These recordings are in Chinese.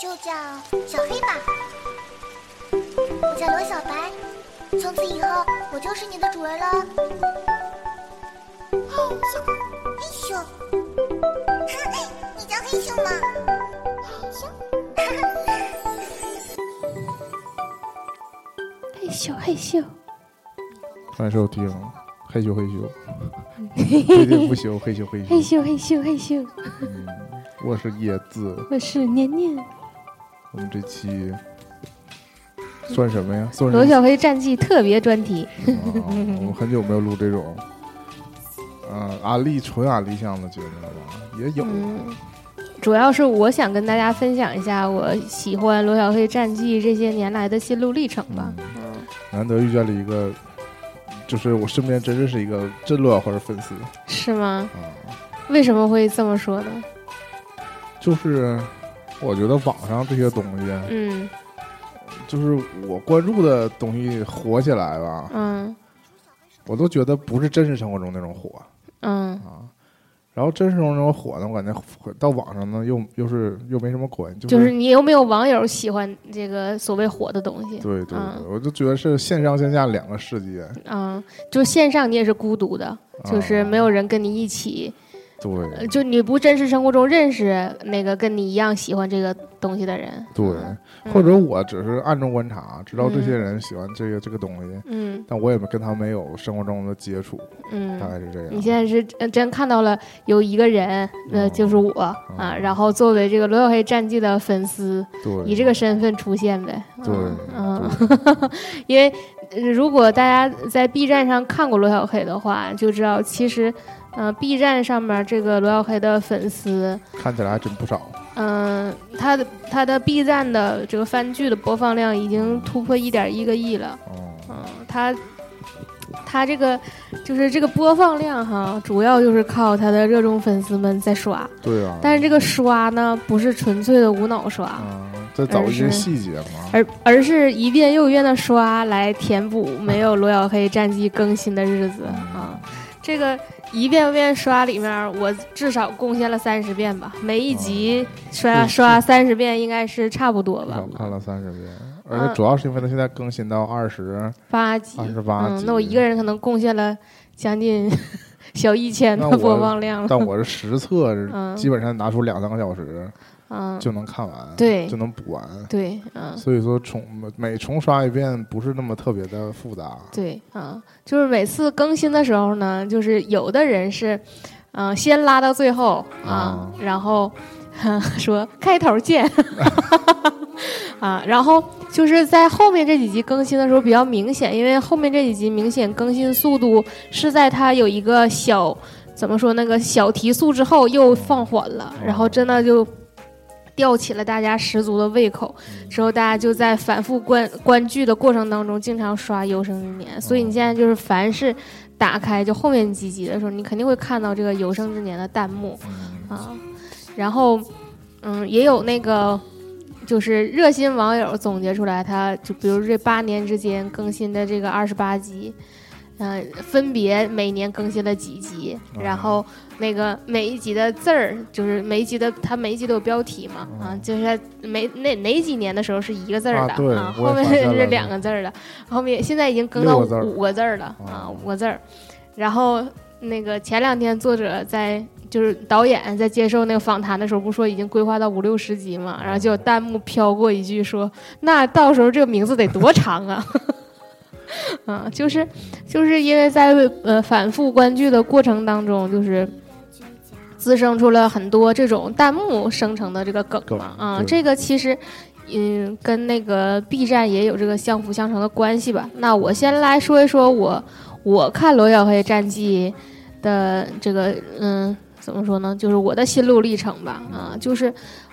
就叫小黑吧。我叫罗小白，从此以后我就是你的主人了。嘿咻，嘿咻，你叫嘿咻吗？嘿咻，嘿咻嘿咻，欢迎收听，嘿咻嘿咻，绝对不休，嘿咻嘿嘿咻。咻嘿咻嘿咻，嗯，我是叶子，我是年年。我们这期算什么呀？算是罗小黑战记特别专题，啊，我们很久没有录这种，呃，安利纯安利向的节目了吧？也有，嗯，主要是我想跟大家分享一下我喜欢罗小黑战记这些年来的心路历程吧。嗯嗯，难得遇见了一个，就是我身边真认识一个真罗小黑粉丝是吗？啊，为什么会这么说呢？就是我觉得网上这些东西，嗯就是我关注的东西火起来吧，嗯我都觉得不是真实生活中那种火嗯啊。然后真实中那种火呢，我感觉到网上呢又又是又没什么关系，就就是你有没有网友喜欢这个所谓火的东西？对对对，嗯。我就觉得是线上线下两个世界，嗯，就线上你也是孤独的，就是啊。没有人跟你一起，呃对。就你不真实生活中认识那个跟你一样喜欢这个东西的人。对，嗯。或者我只是暗中观察，知道这些人喜欢这个这个东西，嗯。但我也没跟他没有生活中的接触，嗯。大概是这样。你现在是呃真看到了有一个人，那，嗯。就是我啊，嗯然后作为这个罗小黑战记的粉丝，对，以这个身份出现呗。对嗯，嗯 因为呃如果大家在 B 站上看过罗小黑的话，就知道其实，呃，B 站上面这个罗小黑的粉丝，看起来还真不少。嗯、他的他的 B 站的这个番剧的播放量已经突破一点一个亿了。哦，嗯，他他这个就是这个播放量哈，主要就是靠他的热衷粉丝们在刷，对啊，但是这个刷呢，不是纯粹的无脑刷，啊，再找一些细节嘛。而而是一遍又一遍的刷来填补没有罗小黑战绩更新的日子啊。这个一遍遍刷里面，我至少贡献了三十遍吧，每一集刷对刷三十遍应该是差不多吧我。看了三十遍，而且主要是因为它现在更新到二十八集，二十八集，，嗯那我一个人可能贡献了将近 小一千的播放量了。但我是实测，嗯基本上拿出两三个小时嗯，就能看完，对就能补完。对，嗯，所以说重每重刷一遍不是那么特别的复杂。对，嗯，就是每次更新的时候呢，就是有的人是，嗯、先拉到最后啊，啊然后 说开头见，啊，然后就是在后面这几集更新的时候比较明显，因为后面这几集明显更新速度是在它有一个小怎么说那个小提速之后又放缓了，然后真的就。吊起了大家十足的胃口，之后大家就在反复观观剧的过程当中，经常刷《有生之年》，所以你现在就是凡是打开就后面几集的时候，你肯定会看到这个《有生之年》的弹幕。嗯。啊，然后嗯，也有那个就是热心网友总结出来，他就比如这八年之间更新的这个二十八集。嗯、分别每年更新了几集，然后那个每一集的字儿，就是每一集的，它每一集都有标题嘛，啊，就是每哪哪几年的时候是一个字儿的啊后面是两个字儿的，后面现在已经更到五个字儿了啊，五个字儿。然后那个前两天作者在就是导演在接受那个访谈的时候，不是说已经规划到五六十集嘛，然后就有弹幕飘过一句说：“那到时候这个名字得多长啊？” 啊，就是就是因为在呃反复观剧的过程当中，就是滋生出了很多这种弹幕生成的这个梗梗嘛啊，对这个其实嗯跟那个 B 站也有这个相辅相成的关系吧。那我先来说一说我我看罗小黑战记的这个嗯怎么说呢，就是我的心路历程吧啊，就是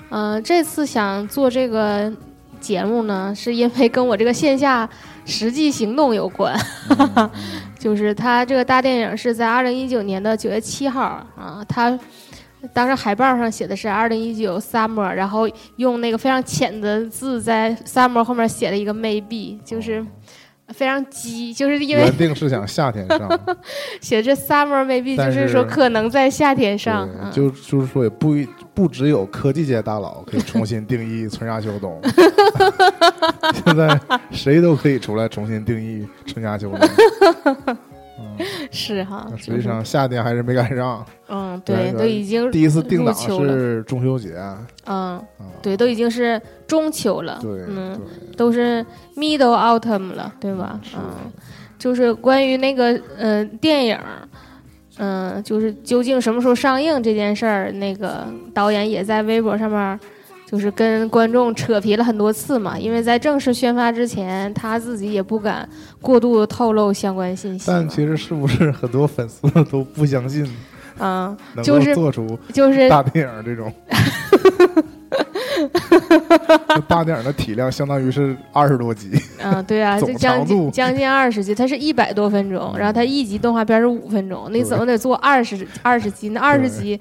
嗯、呃这次想做这个节目呢，是因为跟我这个线下实际行动有关。嗯 就是他这个大电影是在二零一九年的九月七号啊，他当时海报上写的是二零一九 summer，然后用那个非常浅的字在 summer 后面写了一个 maybe，就是非常激，就是因为原定是想夏天上，写这 summer maybe 就是说可能在夏天上，嗯就就是说也不一不只有科技界大佬可以重新定义春夏秋冬，现在谁都可以出来重新定义春夏秋冬。嗯，是哈，那实际上夏天还是没赶上，嗯，对，都已经第一次定档是中秋节，嗯，啊，对，都已经是中秋了，对嗯，都是 middle autumn 了，对吧？嗯，就是关于那个呃电影，嗯、就是究竟什么时候上映这件事儿，那个导演也在微博上面儿。就是跟观众扯皮了很多次嘛，因为在正式宣发之前，他自己也不敢过度透露相关信息。但其实是不是很多粉丝都不相信嗯，就是做出就是大电影这种？这大电影的体量相当于是二十多集，嗯，对啊，总就将近将近二十集，它是一百多分钟，然后它一集动画片是五分钟，你对怎么得做二十二十集？那二十集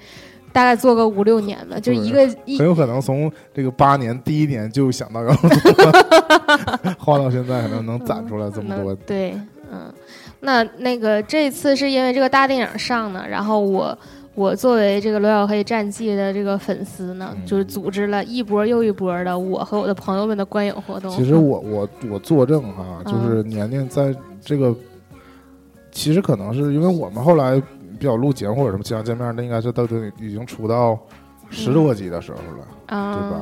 大概做个五六年吧，就一个一很有可能从这个八年第一年就想到要做，画到现在可能能攒出来这么多能。对，嗯，那那个这次是因为这个大电影上呢，然后我我作为这个罗小黑战记的这个粉丝呢，嗯就是组织了一波又一波的我和我的朋友们的观影活动。其实我我我作证哈，嗯就是年年在这个，其实可能是因为我们后来比较录节目或者什么经常见面，那应该是都都已经出到十多集的时候了。嗯吧，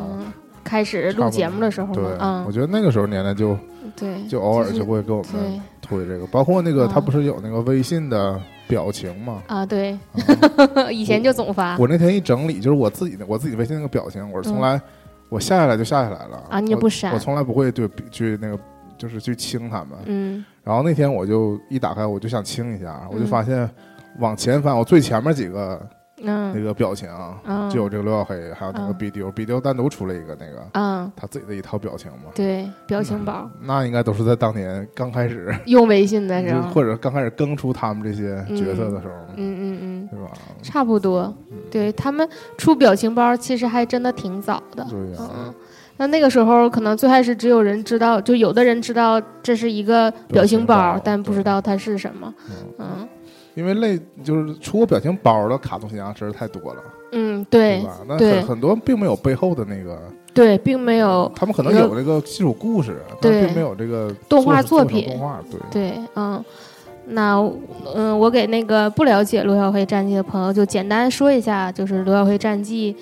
开始录节目的时候对，，嗯。我，觉得那个时候年年就对，就偶尔就会给我们推这个，包括那个嗯他不是有那个微信的表情嘛？啊，对，啊 以前就总发。我那天一整理，就是我自己的我自己微信那个表情，我是从来我下下来就下下来了。嗯啊，你也不删。我，从来不会对去那个就是去清他们。嗯。然后那天我就一打开，我就想清一下，我就嗯。发现往前翻，我最前面几个那嗯个表情嗯，就有这个刘小黑，还有那个嗯。B 丢，B 丢单独出了一个那个嗯，他自己的一套表情嘛。对，表情包。那应该都是在当年刚开始，用微信的时候，或者刚开始更出他们这些角色的时候，嗯嗯嗯，对吧？差不多，对他们出表情包其实还真的挺早的，对呀、嗯。那那个时候可能最开始只有人知道，就有的人知道这是一个表情包，但不知道它是什么。嗯。嗯因为类就是出过表情包的卡通形象实在太多了，嗯，对吧？那很很多并没有背后的那个，对，并没有他们可能有这个基础故事，但对。并没有这个动画作品。动画，对。对，嗯，那嗯，我给那个不了解罗小黑战记的朋友就简单说一下，就是罗小黑战记，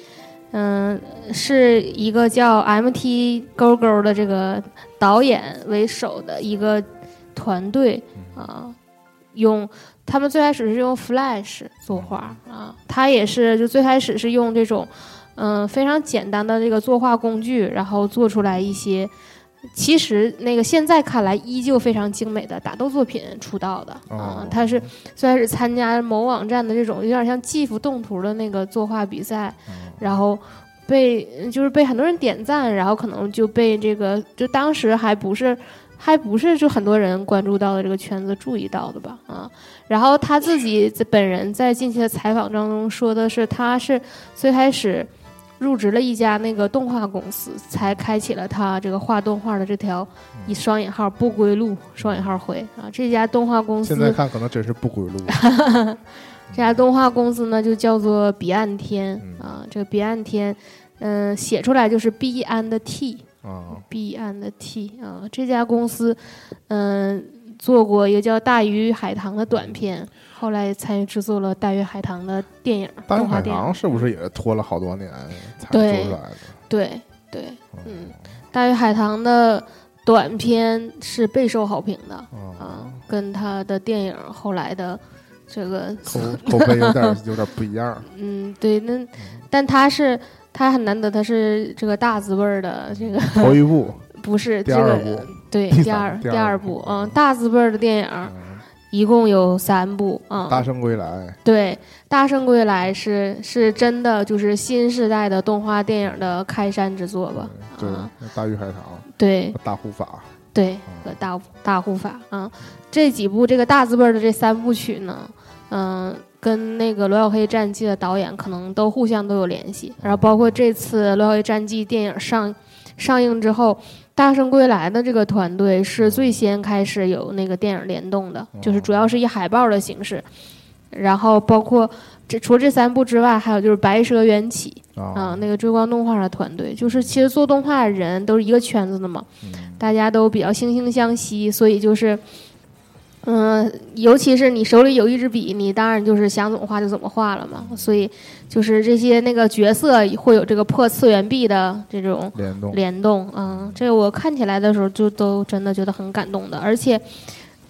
嗯，是一个叫 MT 勾勾的这个导演为首的一个团队啊、用他们最开始是用 Flash 作画啊，他也是就最开始是用这种嗯、非常简单的这个作画工具，然后做出来一些。其实那个现在看来依旧非常精美的打斗作品出道的啊、哦他是最开始参加某网站的这种有点像 GIF 动图的那个作画比赛，嗯然后被就是被很多人点赞，然后可能就被这个就当时还不是还不是就很多人关注到的这个圈子注意到的吧啊，然后他自己本人在近期的采访当中说的是他是最开始。入职了一家那个动画公司，才开启了他这个画动画的这条以双引号不归路双引号回啊。这家动画公司现在看可能真是不归路，这家动画公司呢，就叫做彼岸天嗯啊。这个彼岸天，嗯、写出来就是 B 安的 T，啊，彼岸的 T 啊。这家公司，嗯、做过一个叫《大鱼海棠》的短片，后来参与制作了《大鱼海棠》的电影大鱼海。棠是不是也拖了好多年才做出来的？对对，嗯，嗯《大鱼海棠》的短片是备受好评的啊，啊，跟他的电影后来的这个口 口碑有点有点不一样。嗯，对，那但他是他很难得，他是这个大字辈儿的这个头一部，不是第这个二部对第二第二二部部，嗯，大字辈儿的电影嗯。一共有三部啊，大圣归来，对，《大圣归来是》是真的就是新时代的动画电影的开山之作吧？对大鱼海棠，对。大护法，对，和大大护法啊，这几部这个大字辈儿的这三部曲呢，嗯、跟那个《罗小黑战记》的导演可能都互相都有联系，然后包括这次《罗小黑战记》电影上上映之后，《大圣归来》的这个团队是最先开始有那个电影联动的，就是主要是以海报的形式，然后包括这除了这三部之外，还有就是《白蛇缘起》啊、啊，那个追光动画的团队，就是其实做动画的人都是一个圈子的嘛，嗯大家都比较惺惺相惜，所以就是。嗯，尤其是你手里有一支笔，你当然就是想怎么画就怎么画了嘛。所以，就是这些那个角色会有这个破次元壁的这种联动，联动，嗯，这我看起来的时候就都真的觉得很感动的，而且，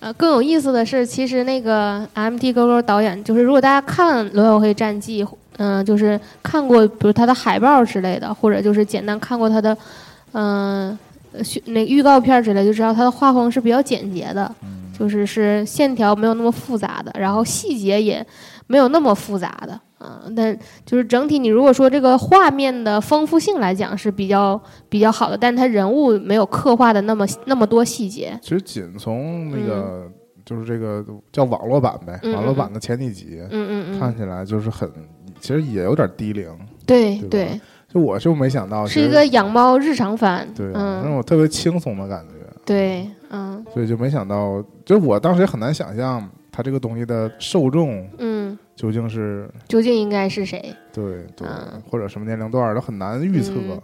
呃，更有意思的是，其实那个 M T 勾勾导演，就是如果大家看《罗小黑战记》，嗯、就是看过比如他的海报之类的，或者就是简单看过他的，嗯、呃，宣那个预告片之类，就知道它的画风是比较简洁的，嗯。就是是线条没有那么复杂的，然后细节也没有那么复杂的，啊、但就是整体你如果说这个画面的丰富性来讲是比较比较好的，但是他人物没有刻画的那么那么多细节，其实仅从那个就是这个叫网络版呗，网络版的前几集嗯嗯嗯，看起来就是很，其实也有点低龄。对对对，就我就没想到，是一个养猫日常番，对，让嗯，我特别轻松的感觉，对，嗯。所以就没想到，就我当时也很难想象它这个东西的受众嗯，究竟是究竟应该是谁？对对嗯，或者什么年龄段都很难预测。嗯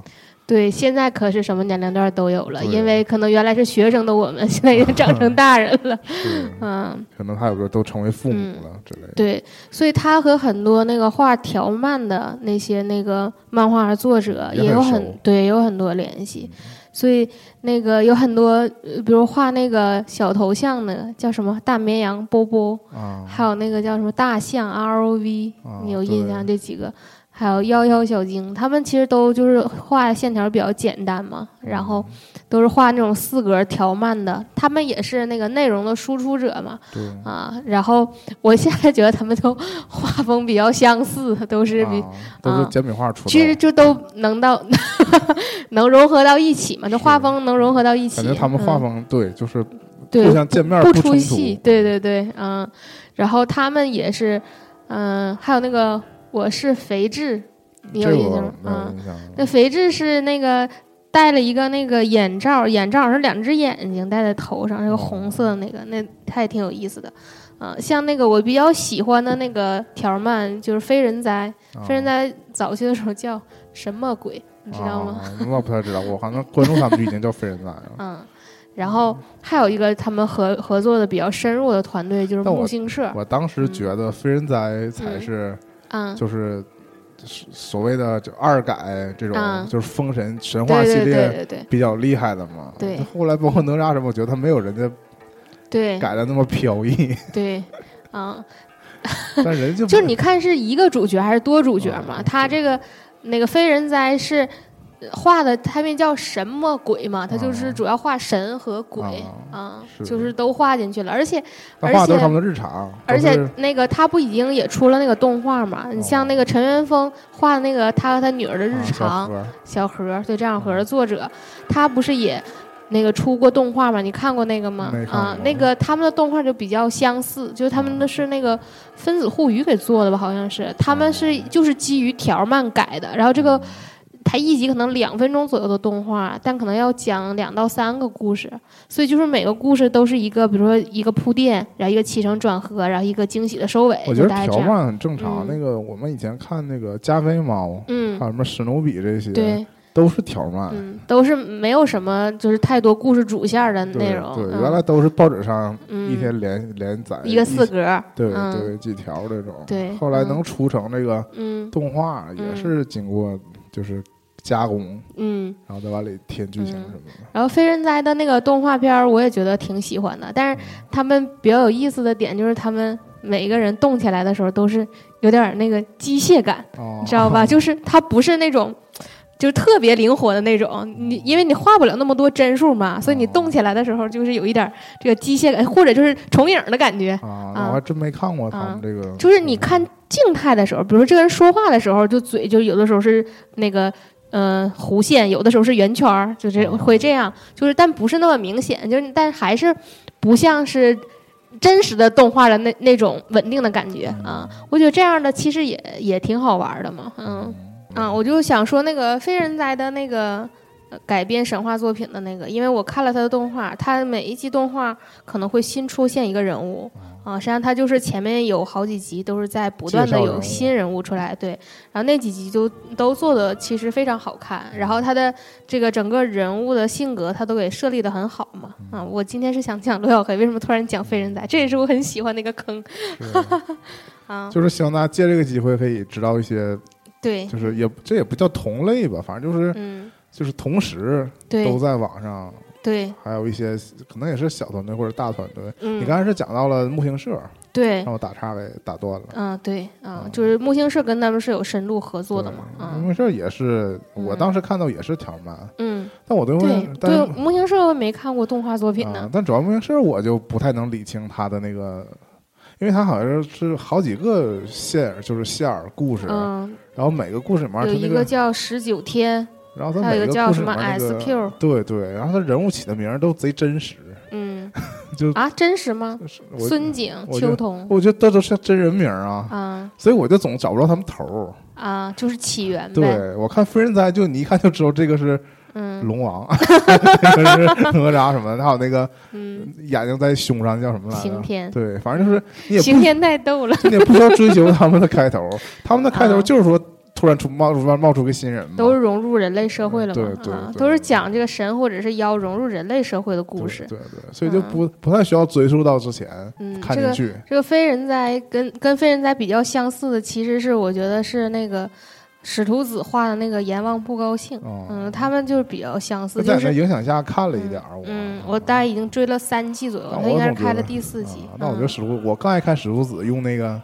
对，现在可是什么年龄段都有了，因为可能原来是学生的我们，现在已经长成大人了，嗯。可能还有个都成为父母了之类的。对，所以他和很多那个画条漫的那些那个漫画作者也有很对有很多联系，所以那个有很多，呃比如画那个小头像的叫什么大绵羊波波，啊，还有那个叫什么大象 R O V，啊你有印象这几个？还有幺幺小精，他们其实都就是画的线条比较简单嘛，然后都是画那种四格条漫的，他们也是那个内容的输出者嘛，啊，然后我现在觉得他们都画风比较相似，都是比、啊都是啊简笔画出其实，就都能到 能融合到一起嘛，那画风能融合到一起。感觉他们画嗯、风对，就是对互相见面不出戏，对对对，嗯，然后他们也是，嗯，还有那个我是肥志，你有印象吗？没有嗯，那肥志是那个戴了一个那个眼罩，眼罩是两只眼睛戴在头上，是个哦红色的那个，那他也挺有意思的。啊，像那个我比较喜欢的那个条漫，就是《非人哉》，啊非人哉》早期的时候叫什么鬼，你知道吗？啊？我不太知道，我好像关注他们就已经叫非人哉了。嗯，然后还有一个他们合合作的比较深入的团队就是木星社，我当时觉得非人哉才是嗯，就是所谓的就二改这种嗯。就是封神神话系对对对列对对比较厉害的嘛。对。后来包括哪吒什么，我觉得他没有人家对。改的那么飘逸，对，啊，但人 就就是你看是一个主角还是多主角嘛？啊他这个那个非人哉是呃画的，他们叫什么鬼嘛？他就是啊主要画神和鬼啊就是都画进去了，而且而且都是他们的日常，而且那个他不已经也出了那个动画嘛？你像那个陈元峰画的那个他和他女儿的日常盒小何，对这样盒的作者，他不是也。那个出过动画吗？你看过那个吗啊，那个他们的动画就比较相似，就是他们的是那个分子互娱给做的吧，好像是。他们是就是基于条漫改的，然后这个它一集可能两分钟左右的动画，但可能要讲两到三个故事，所以就是每个故事都是一个，比如说一个铺垫，然后一个起承转合，然后一个惊喜的收尾，我觉得。条漫很正常。嗯那个我们以前看那个加菲猫，嗯还，有什么史努比这些，对，都是条漫。嗯，都是没有什么就是太多故事主线的内容。对，嗯原来都是报纸上嗯一天连连载一个四格，对嗯对几条这种。对后来嗯能出成这个嗯动画，也嗯是经过就是加工，嗯。然后再往里添剧情嗯什么的。然后非人哉的那个动画片儿，我也觉得挺喜欢的。但是他们比较有意思的点就是，他们每个人动起来的时候都是有点儿那个机械感，哦，你知道吧？就是它不是那种。就是特别灵活的那种，你因为你画不了那么多帧数嘛，所以你动起来的时候就是有一点儿这个机械感，或者就是重影的感觉。啊，那我还真没看过他们这个。就是你看静态的时候，比如说这个人说话的时候，就嘴就有的时候是那个呃弧线，有的时候是圆圈儿，就是会这样，就是但不是那么明显，就是但还是不像是真实的动画的那那种稳定的感觉啊。我觉得这样的其实也也挺好玩的嘛，嗯。啊，我就想说那个非人哉的那个呃改编神话作品的那个，因为我看了他的动画，他每一集动画可能会新出现一个人物啊，实际上他就是前面有好几集都是在不断的有新人物出来，对，然后那几集就都做的其实非常好看，然后他的这个整个人物的性格他都给设立的很好嘛，啊，我今天是想讲罗小黑，为什么突然讲非人仔？这也是我很喜欢那个坑。啊，就是希望大家借这个机会可以知道一些，对，就是也这也不叫同类吧，反正就是嗯，就是同时都在网上，对，还有一些可能也是小团队或者大团队。嗯，你刚才是讲到了木星社，对。让，我打岔给打断了。嗯，对，啊嗯，就是木星社跟他们是有深度合作的嘛，嗯木星社也是，我嗯当时看到也是条漫，嗯，但我对木对木星社我没看过动画作品啊呢，，但主要木星社我就不太能理清他的那个，因为他好像是好几个线，就是线儿故事，嗯，然后每个故事里面有它那个，一个叫十九天，然后他还有每个叫什么里面那个 SQ 对对，然后他人物起的名都贼真实，嗯，就啊，真实吗？孙景、秋桐我觉得这都是真人名儿啊，啊所以我就总找不着他们头儿。啊，就是起源呗，对我看《飞人哉》，就你一看就知道这个是嗯龙王，这个是哪吒什么的，还有那个嗯，眼睛在胸上叫什么来着？晴天，对，反正就是你也不晴天太逗了，你也不需要追求他们的开头，他们的开头 啊就是说突然出冒出冒出个新人嘛，都是融入人类社会了嘛，对对啊，都是讲这个神或者是妖融入人类社会的故事，对对对，所以就不不太需要追溯到之前嗯，这个看进去。这个非人哉跟跟非人哉比较相似的，其实是我觉得是那个使徒子画的那个阎王不高兴。哦嗯，他们就是比较相似，在那就是影响下看了一点儿，嗯，我我大概已经追了三季左右，他应该是开了第四季啊。那我觉得嗯使徒，我更爱看使徒子用那个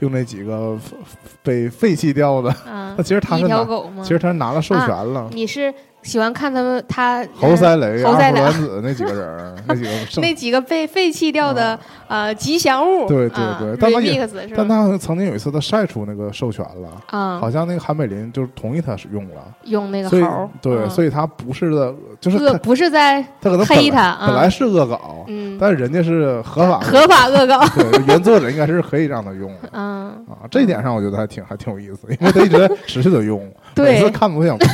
用那几个被废弃掉的，嗯那，其实他拿？其实他是拿了授权了。你是喜欢看他们他侯赛雷、侯赛雷。子那几个人，那几个 那几个被废弃掉的呃吉祥物，啊对对啊对但他也但？他曾经有一次他晒出那个授权了，啊。好，像那个韩美林就是同意他使用了，用那个猴，对，嗯。所以他不是的，就是不是在他可能黑他啊本来是恶搞，嗯。但是人家是合法 合法恶搞，对，原作者应该是可以让他用的。嗯，啊，这一点上我觉得还挺还挺有意思，因为他一直在持续的用，对。每次看我都想哭。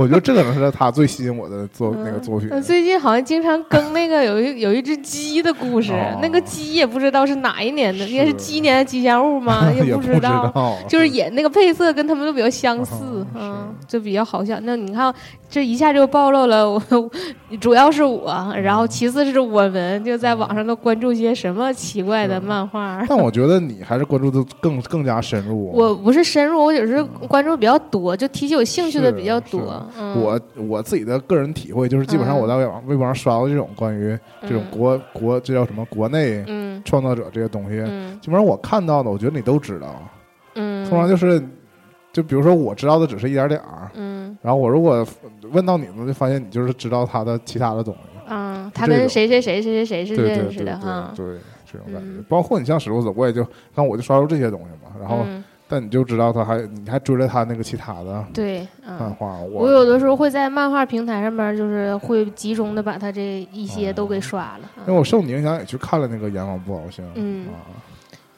我觉得这可能是他最吸引我的作那个作品。呃最近好像经常更那个有一 有一只鸡的故事，哦那个鸡也不知道是哪一年的，应该是鸡年的吉祥物吗？也不知道。就是演那个配色跟他们都比较相似，哦嗯，就比较好笑。那你看，这一下就暴露了我，主要是我，然后其次是我们就在网上都关注些什么奇怪的漫画。但我觉得你还是关注的更更加深入。我不是深入，我只是关注比较多，就提起有兴趣的比较多。嗯，我我自己的个人体会就是，基本上嗯我在网微博上刷到这种关于这种嗯国国这叫什么国内嗯创作者这些东西，嗯基本上我看到的，我觉得你都知道。嗯，通常就是，就比如说我知道的只是一点点儿，嗯然后我如果问到你们，就发现你就是知道他的其他的东西。啊，他跟谁谁谁谁谁谁是认识的哈。对，这种感觉嗯。包括你像史路子，我也就看我就刷出这些东西嘛，然后嗯，但你就知道他还你还追了他那个其他的对，嗯。漫画，我有的时候会在漫画平台上面，就是会集中的把他这一些都给刷了。因为我受你影响也去看了那个《阎王不高兴》嗯啊，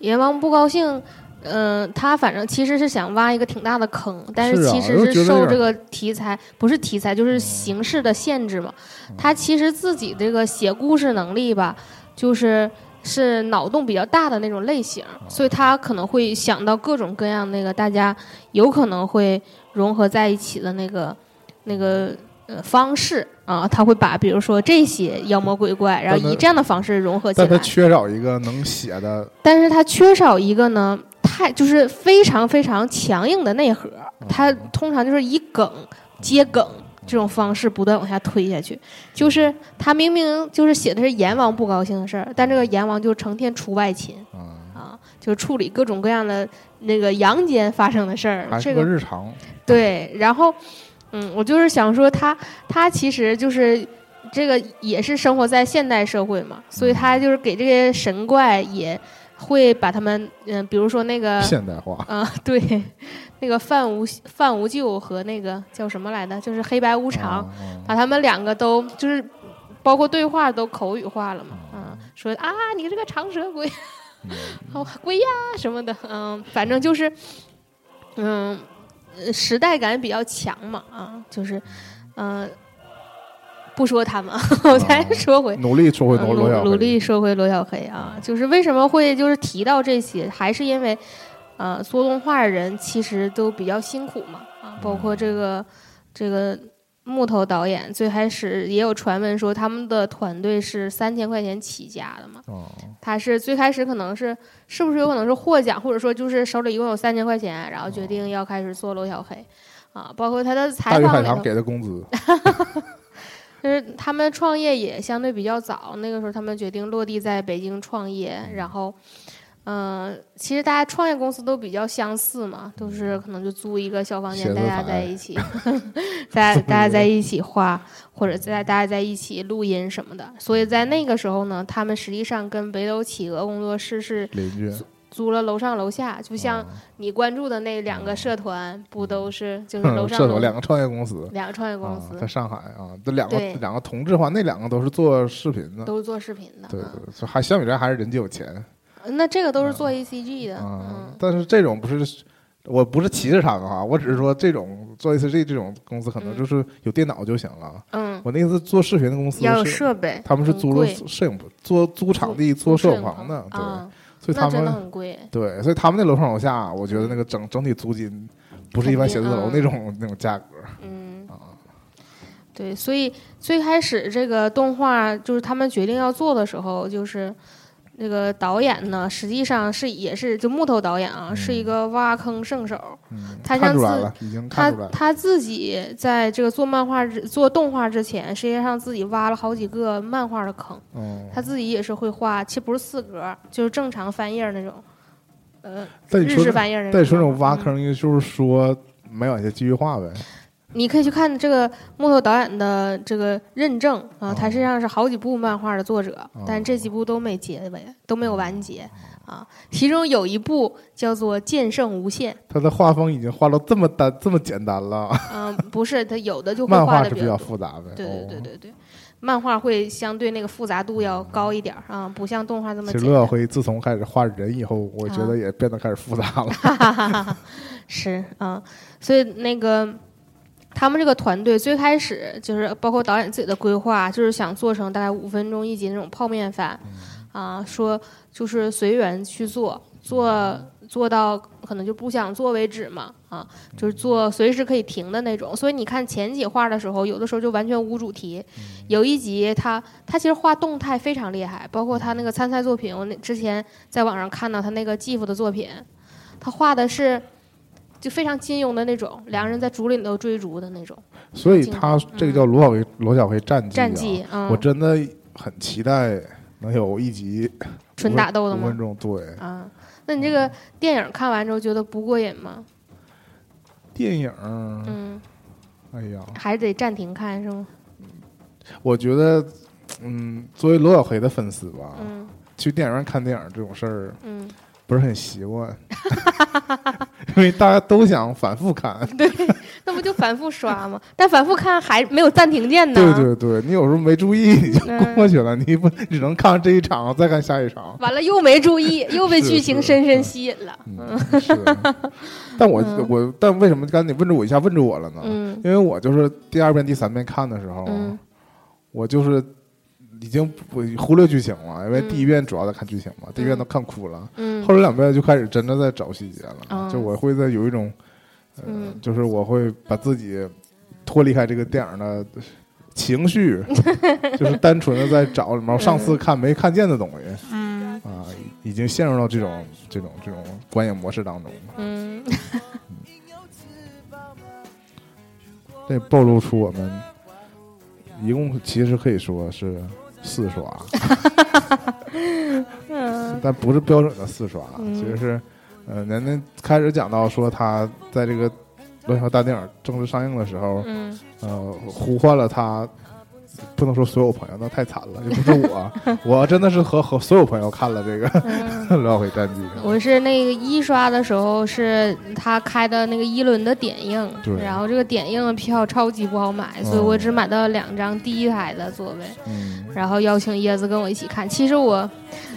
阎王不高兴，嗯、他反正其实是想挖一个挺大的坑，但是啊其实我就觉得有点受这个题材不是题材，就是形式的限制嘛。嗯他其实自己这个写故事能力吧，就是是脑洞比较大的那种类型，哦所以他可能会想到各种各样那个大家有可能会融合在一起的那个那个。呃，方式啊，他会把比如说这些妖魔鬼怪，然后以这样的方式融合起来。但他缺少一个能写的，但是他缺少一个呢，太就是非常非常强硬的内核，他通常就是以梗接梗这种方式不断往下推下去。就是他明明就是写的是阎王不高兴的事儿，但这个阎王就成天出外勤啊，啊，就处理各种各样的那个阳间发生的事儿。还是个日常。对，然后，嗯，我就是想说他，他其实就是这个也是生活在现代社会嘛，所以他就是给这些神怪也会把他们，嗯、比如说那个，现代化，啊、对，那个范无范无救和那个叫什么来的，就是黑白无常，啊把他们两个都就是。包括对话都口语化了嘛？啊，说啊，你这个长舌鬼，哦，鬼呀什么的，嗯，反正就是，嗯，呃时代感比较强嘛，啊，就是，嗯、不说他们，我再说回。努力说回呃罗罗小黑努努力说回罗小黑啊，就是为什么会就是提到这些，还是因为，呃，做动画的人其实都比较辛苦嘛啊，包括这个这个木头导演，最开始也有传闻说他们的团队是三千块钱起家的嘛，哦，他是最开始可能是是不是有可能是获奖，或者说就是手里一共有三千块钱，然后决定要开始做罗小黑。啊，包括他的采访里头鱼海棠。给的工资，就是他们创业也相对比较早，那个时候他们决定落地在北京创业，然后，嗯、其实大家创业公司都比较相似嘛，都是可能就租一个小房间，大家在一起，大家大家在一起画，或者在大家在一起录音什么的。所以在那个时候呢，他们实际上跟北斗企鹅工作室是邻居，租了楼上楼下，就像哦。你关注的那两个社团，不都是就是楼 上楼社团两个创业公司，两个创业公司啊，在上海啊，这两个两个同质化，那两个都是做视频的，都是做视频的，对嗯对，还相比之下还是人家有钱那这个都是做 ACG 的，啊嗯，但是这种不是。我不是歧视他们哈，我只是说这种做 ACG 这种公司可能嗯就是有电脑就行了。嗯，我那次做视频的公司要有，设备，他们是租了摄影租租场地做摄影棚的，对，啊，所以他们很贵，对，所以他们那楼上楼下，我觉得那个整整体租金不是一般写字楼那种那种价格嗯，啊。对，所以最开始这个动画就是他们决定要做的时候，就是那个导演呢，实际上是也是就木头导演啊，是一个挖坑圣手，嗯，他像自他。他自己在这个做漫画之做动画之前，实际上自己挖了好几个漫画的坑。哦，他自己也是会画，其实不是四格，就是正常翻页那种，呃，日式翻页那种。但你说这种挖嗯坑，也就是说没往下继续画呗。你可以去看这个木头导演的这个认证啊，哦他实际上是好几部漫画的作者，哦但这几部都没结尾，都没有完结啊。其中有一部叫做《剑圣无限》，他的画风已经画到这么单这么简单了，嗯、不是，他有的就会漫画画是比较。复杂呗。对对对哦。对对，漫画会相对那个复杂度要高一点儿啊，不像动画这么其实罗小。辉自从开始画人以后，我觉啊得也变得开始复杂了。是啊，所以那个他们这个团队最开始就是包括导演自己的规划，就是想做成大概五分钟一集那种泡面番，啊，说就是随缘去做，做做到可能就不想做为止嘛，啊，就是做随时可以停的那种。所以你看前几画的时候，有的时候就完全无主题，有一集他他其实画动态非常厉害，包括他那个参赛作品，我那之前在网上看到他那个继父的作品，他画的是。就非常金庸的那种，两个人在竹林里头追逐的那种所以他这个叫罗小黑罗小黑战记啊。战绩，嗯，我真的很期待能有一集 纯打斗的吗五分？钟，对，啊，那你这个电影看完之后觉得不过瘾吗？电影，嗯，哎呀，还是得暂停看是吗？我觉得，嗯，作为罗小黑的粉丝吧，嗯去电影院看电影这种事儿嗯，不是很习惯，因为大家都想反复看。对那不就反复刷吗？但反复看还没有暂停键呢。对对对，你有时候没注意你就嗯过去了，你不只能看这一场，再看下一场。完了又没注意，又被剧情深深吸引了。嗯，是。但我嗯我但为什么刚才你问着我一下问着我了呢？嗯因为我就是第二遍、第三遍看的时候，嗯我就是已经不忽略剧情了，因为嗯。第一遍主要在看剧情嘛，第一遍都看哭了，嗯。后来两遍就开始真的在找细节了，嗯。就我会在有一种，呃，嗯。就是我会把自己脱离开这个电影的情绪，就是单纯的在找什么上次看没看见的东西嗯。啊，已经陷入到这种这种这种观影模式当中。了，嗯，这暴露出我们一共其实可以说是四刷，嗯。但不是标准的四刷，嗯。其实是，呃，楠楠开始讲到说他在这个《乱小大电影》正式上映的时候，嗯。呃，呼唤了他，不能说所有朋友，那太惨了，也不是我，我真的是和和所有朋友看了这个刘。《老鬼战记》，我是那个一刷的时候，是他开的那个一轮的点映，对然后这个点映的票超级不好买，所以我只买到两张第一排的座位，嗯，然后邀请椰子跟我一起看。其实我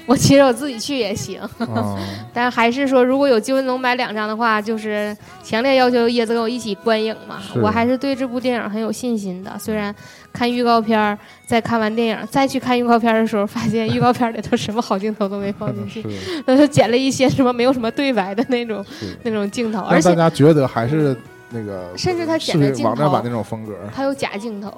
我其实我自己去也行，啊，但还是说如果有机会能买两张的话，就是强烈要求椰子跟我一起观影嘛。我还是对这部电影很有信心的，虽然看预告片儿，在看完电影再去看预告片儿的时候，发现预告片儿里头什么好镜头都没放进去，是。那就剪了一些什么没有什么对白的那种，那种镜头，而且大家觉得还是那个，甚至他视剪的镜头网站版那种风格还有假镜头。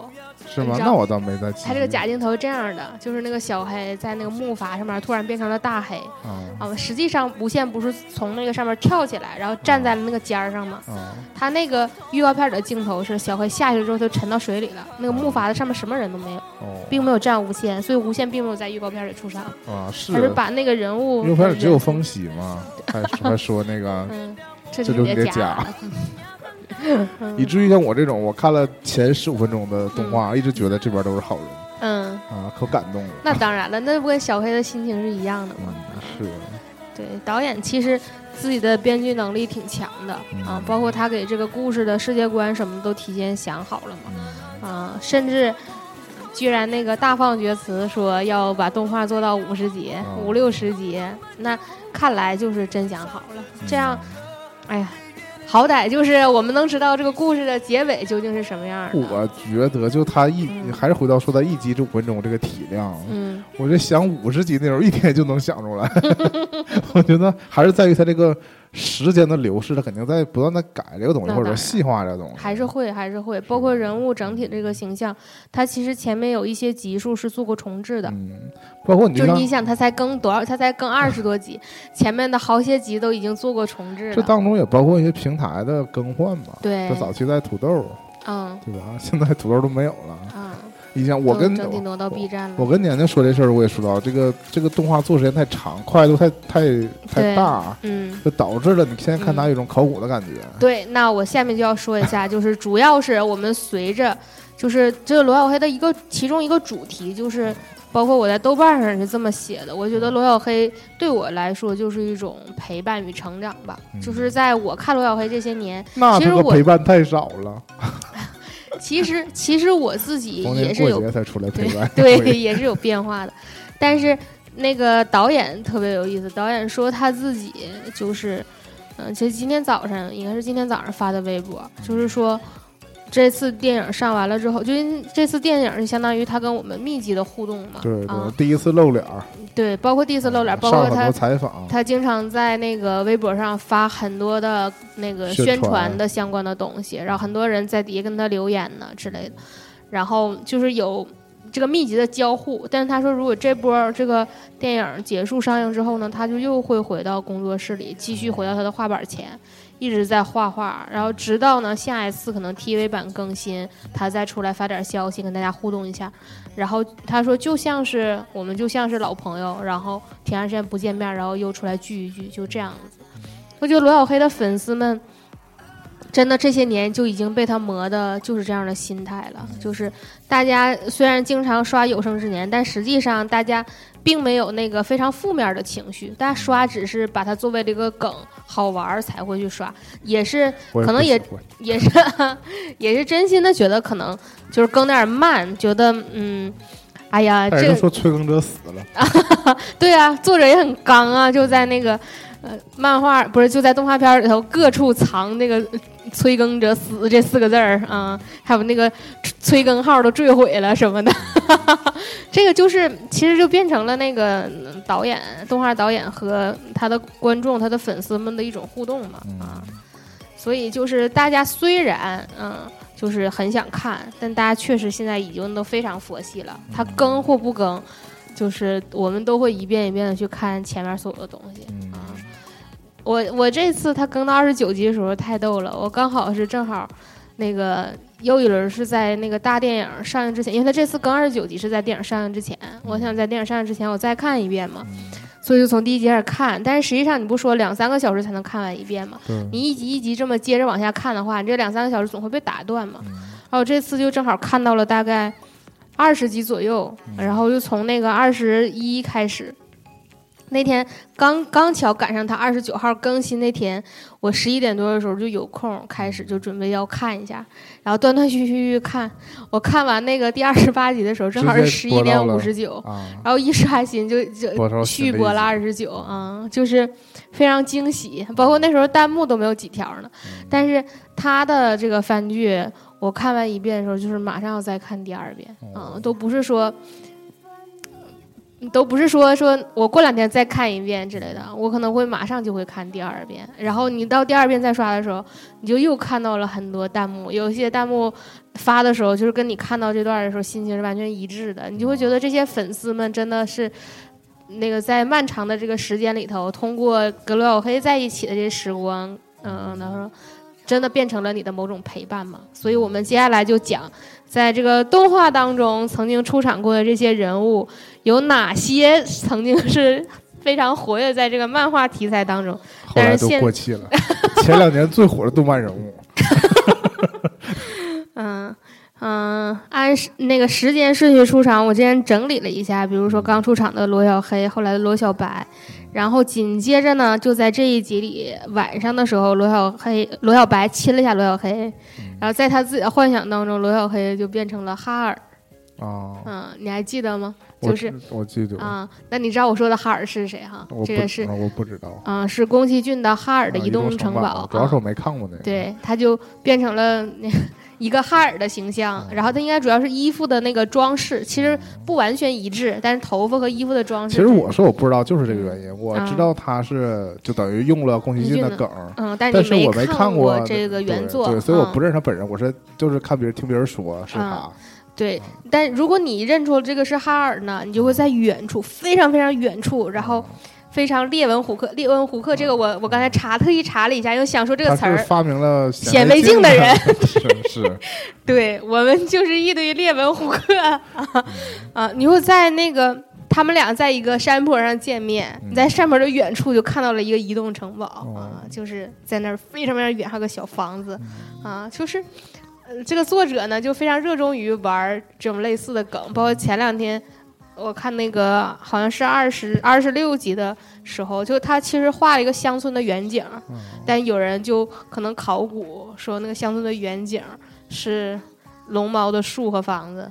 是吗那我倒没在记。他这个假镜头是这样的，就是那个小黑在那个木筏上面突然变成了大黑啊啊，实际上无限不是从那个上面跳起来，然后站在了那个尖儿上吗？啊他那个预告片里的镜头是小黑下去之后就沉到水里了，那个木筏子上面什么人都没有，哦并没有站无限，所以无限并没有在预告片里出场，啊是他是把那个人物预告片里只有风喜嘛，还还说那个，嗯，这这就是你的假 以至于像我这种，我看了前十五分钟的动画，一直觉得这边都是好人。嗯，啊，可感动了。那当然了，那不跟小黑的心情是一样的吗？嗯是对，导演其实自己的编剧能力挺强的啊嗯，包括他给这个故事的世界观什么都提前想好了嘛，嗯。啊，甚至居然那个大放厥词说要把动画做到五十集、哦五六十集，那看来就是真想好了。这样，哎呀，好歹就是我们能知道这个故事的结尾究竟是什么样的。我觉得就他一嗯还是回到说他一集这五分钟这个体量，嗯，我这想五十集内容一天就能想出来。我觉得还是在于他这个时间的流逝，它肯定在不断的改这个东西，或者说细化这个东西。还是会，还是会，包括人物整体这个形象，它其实前面有一些集数是做过重置的。嗯，包括你就是你想，它才更多少？它才更二十多集，前面的好些集都已经做过重置了。这当中也包括一些平台的更换吧。对它，早期在土豆，嗯对吧？现在土豆都没有了。嗯，你像我跟整体挪到 B 站了。我跟娘娘说这事儿，我也说到这个这个动画做时间太长，快度太太太大，嗯，就导致了你现在看它有一种考古的感觉。对，那我下面就要说一下，就是主要是我们随着，就是这个罗小黑的一个其中一个主题，就是包括我在豆瓣上是这么写的，我觉得罗小黑对我来说就是一种陪伴与成长吧，嗯就是在我看罗小黑这些年，那这个其实我陪伴太少了，其实其实我自己也是有才出来陪伴。对，也是有变化的。但是那个导演特别有意思，导演说他自己就是，嗯、其实今天早上应该是今天早上发的微博，就是说这次电影上完了之后，就因这次电影是相当于他跟我们密集的互动嘛，对对啊，，第一次露脸儿，对，包括第一次露脸，包括他他经常在那个微博上发很多的那个宣传。的相关的东西，然后很多人在底下跟他留言呢之类的，然后就是有这个密集的交互。但是他说，如果这波这个电影结束上映之后呢，他就又会回到工作室里，继续回到他的画板前，一直在画画，然后直到呢下一次可能 TV 版更新，他再出来发点消息跟大家互动一下。然后他说，就像是我们就像是老朋友，然后挺长时间不见面，然后又出来聚一聚，就这样子。我觉得罗小黑的粉丝们，真的这些年就已经被他磨的，就是这样的心态了。就是大家虽然经常刷有生之年，但实际上大家并没有那个非常负面的情绪，大家刷只是把它作为这个梗好玩儿才会去刷，也是可能也也是 也是真心的觉得可能就是更点儿慢，觉得嗯。哎呀，这个说催更者死了，对啊，作者也很刚啊，就在那个呃漫画不是就在动画片里头各处藏那个呃催更者死这四个字儿啊，还有那个催更号都坠毁了什么的，这个就是其实就变成了那个嗯导演动画导演和他的观众他的粉丝们的一种互动嘛啊，所以就是大家虽然嗯。就是很想看，但大家确实现在已经都非常佛系了。他更或不更，就是我们都会一遍一遍的去看前面所有的东西。我我这次他更到二十九集的时候太逗了，我刚好是正好那个又一轮是在那个大电影上映之前，因为他这次更二十九集是在电影上映之前，我想在电影上映之前我再看一遍嘛，所以就从第一集开始看。但是实际上你不说两三个小时才能看完一遍吗？对，你一集一集这么接着往下看的话，你这两三个小时总会被打断嘛。嗯然后这次就正好看到了大概二十集左右，然后就从那个二十一开始，那天刚刚巧赶上他二十九号更新那天，我十一点多的时候就有空，开始就准备要看一下，然后断断续续看。我看完那个第二十八集的时候，正好是十一点五十九，啊，然后一刷新就就续播了二十九啊，就是非常惊喜。包括那时候弹幕都没有几条呢，但是他的这个番剧，我看完一遍的时候，就是马上要再看第二遍啊，都不是说。都不是说说我过两天再看一遍之类的，我可能会马上就会看第二遍。然后你到第二遍再刷的时候，你就又看到了很多弹幕，有些弹幕发的时候就是跟你看到这段的时候心情是完全一致的，你就会觉得这些粉丝们真的是那个在漫长的这个时间里头，通过跟罗小黑在一起的这些时光，嗯，他说真的变成了你的某种陪伴嘛。所以我们接下来就讲。在这个动画当中，曾经出场过的这些人物，有哪些曾经是非常活跃在这个漫画题材当中？后来都过气了。前两年最火的动漫人物。嗯嗯，按那个时间顺序出场，我今天整理了一下，比如说刚出场的罗小黑，后来的罗小白。然后紧接着呢，就在这一集里晚上的时候，罗小黑、罗小白亲了一下罗小黑，然后在他自己的幻想当中，罗小黑就变成了哈尔。啊，嗯，你还记得吗？就是我记得啊，那你知道我说的哈尔是谁哈？这个是我不知道啊，是宫崎骏的哈尔的移动城堡。主要是我没看过那个。对，他就变成了那。一个哈尔的形象，然后他应该主要是衣服的那个装饰，其实不完全一致，但是头发和衣服的装饰。其实我说我不知道，就是这个原因。我知道他是就等于用了宫崎骏的梗，嗯，但是我没看过这个原作，对，所以我不认识他本人。我是就是看别人听别人说是他。对，但如果你认出了这个是哈尔呢，你就会在远处，非常非常远处，然后。非常列文虎克，列文虎克这个我我刚才查特意查了一下，因为想说这个词儿发明了显微镜的人是 是，对我们就是一堆列文虎克啊 啊！你会在那个他们俩在一个山坡上见面，你在山坡的远处就看到了一个移动城堡啊，就是在那儿非常非常远，还有个小房子啊，就是呃这个作者呢就非常热衷于玩这种类似的梗，包括前两天。我看那个好像是二十二十六集的时候，就他其实画了一个乡村的远景，但有人就可能考古说那个乡村的远景是龙猫的树和房子，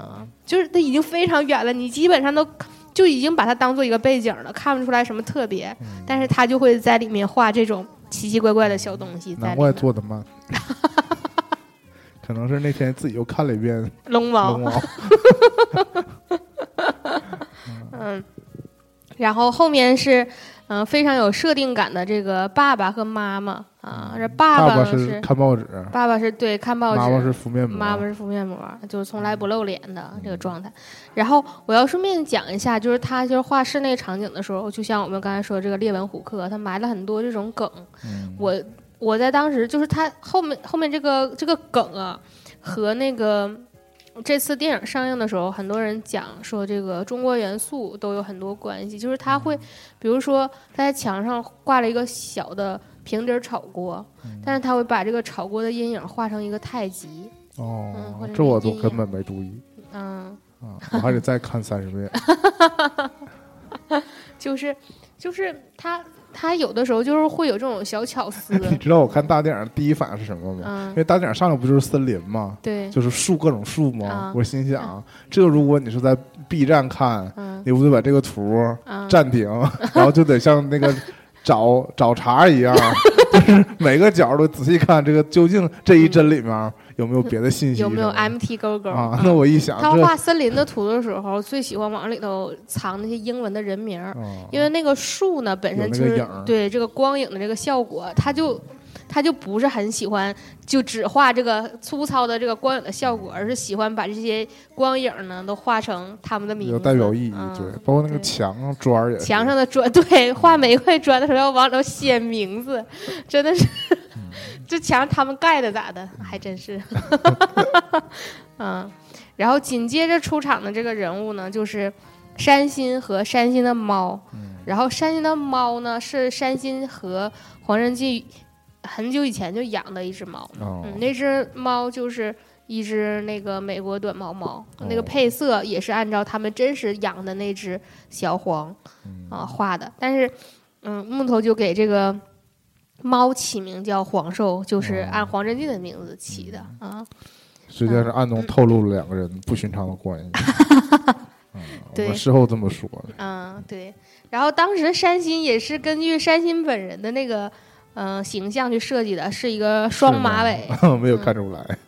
啊，就是它已经非常远了，你基本上都就已经把它当做一个背景了，看不出来什么特别，但是他就会在里面画这种奇奇怪怪的小东西。难怪做的慢，可能是那天自己又看了一遍龙猫。龙猫。嗯，然后后面是嗯非常有设定感的这个爸爸和妈妈啊，这爸爸是看报纸，爸爸是对看报纸，妈妈是敷面膜，妈妈是敷面膜，就是从来不露脸的这个状态。然后我要顺便讲一下，就是他就是画室内场景的时候，就像我们刚才说这个列文虎克，他埋了很多这种梗。我我在当时就是他后面后面这个这个梗啊和那个。这次电影上映的时候，很多人讲说这个中国元素都有很多关系，就是他会，比如说他在墙上挂了一个小的平底炒锅，但是他会把这个炒锅的阴影画成一个太极。哦，这我都根本没注意。嗯，啊，我还得再看三十遍。就是，就是他。他有的时候就是会有这种小巧思。你知道我看大电影第一反应是什么吗？因为大电影上来不就是森林吗？对，就是树各种树吗？我心想，这个如果你是在 B 站看，你不得把这个图暂停，然后就得像那个找找茬一样，就是每个角都仔细看，这个究竟这一帧里面。有没有别的信息？有没有 MT 勾勾啊？那我一想，他画森林的图的时候，最喜欢往里头藏那些英文的人名，因为那个树呢本身就是对这个光影的这个效果，他就他就不是很喜欢就只画这个粗糙的这个光影的效果，而是喜欢把这些光影呢都画成他们的名字，有代表意义。对，包括那个墙砖也，墙上的砖，对，画每一块砖的时候要往里头写名字，真的是。这墙他们盖的咋的？还真是，嗯，然后紧接着出场的这个人物呢，就是山新和山新的猫。然后山新的猫呢，是山新和黄仁记很久以前就养的一只猫。嗯，那只猫就是一只那个美国短毛猫，那个哦配色也是按照他们真实养的那只小黄嗯啊画的。但是，嗯，木头就给这个猫起名叫黄寿，就是哦按黄真进的名字起的嗯啊。实际上是暗中透露了两个人不寻常的关系。对们事后这么说的。嗯，对。然后当时山新也是根据山新本人的那个嗯、呃形象去设计的，是一个双马尾。没有看出来。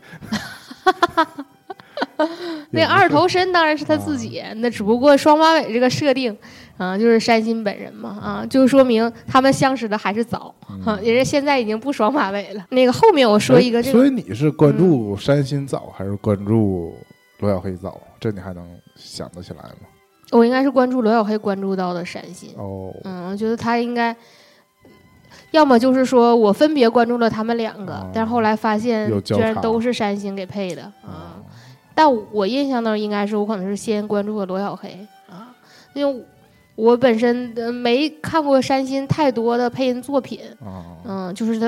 那二头身当然是他自己，那只不过双马尾这个设定，啊、就是山新本人嘛，啊，就说明他们相识的还是早，哈、人家现在已经不双马尾了。那个后面我说一个哎这个，所以你是关注山新早还是关注罗小黑早？这你还能想得起来吗？我应该是关注罗小黑关注到的山新，哦，嗯，我觉得他应该。要么就是说我分别关注了他们两个，哦但是后来发现居然都是山新给配的啊。哦但我印象当中应该是我可能是先关注了罗小黑啊，因为我本身呃没看过山新太多的配音作品，啊，嗯，就是他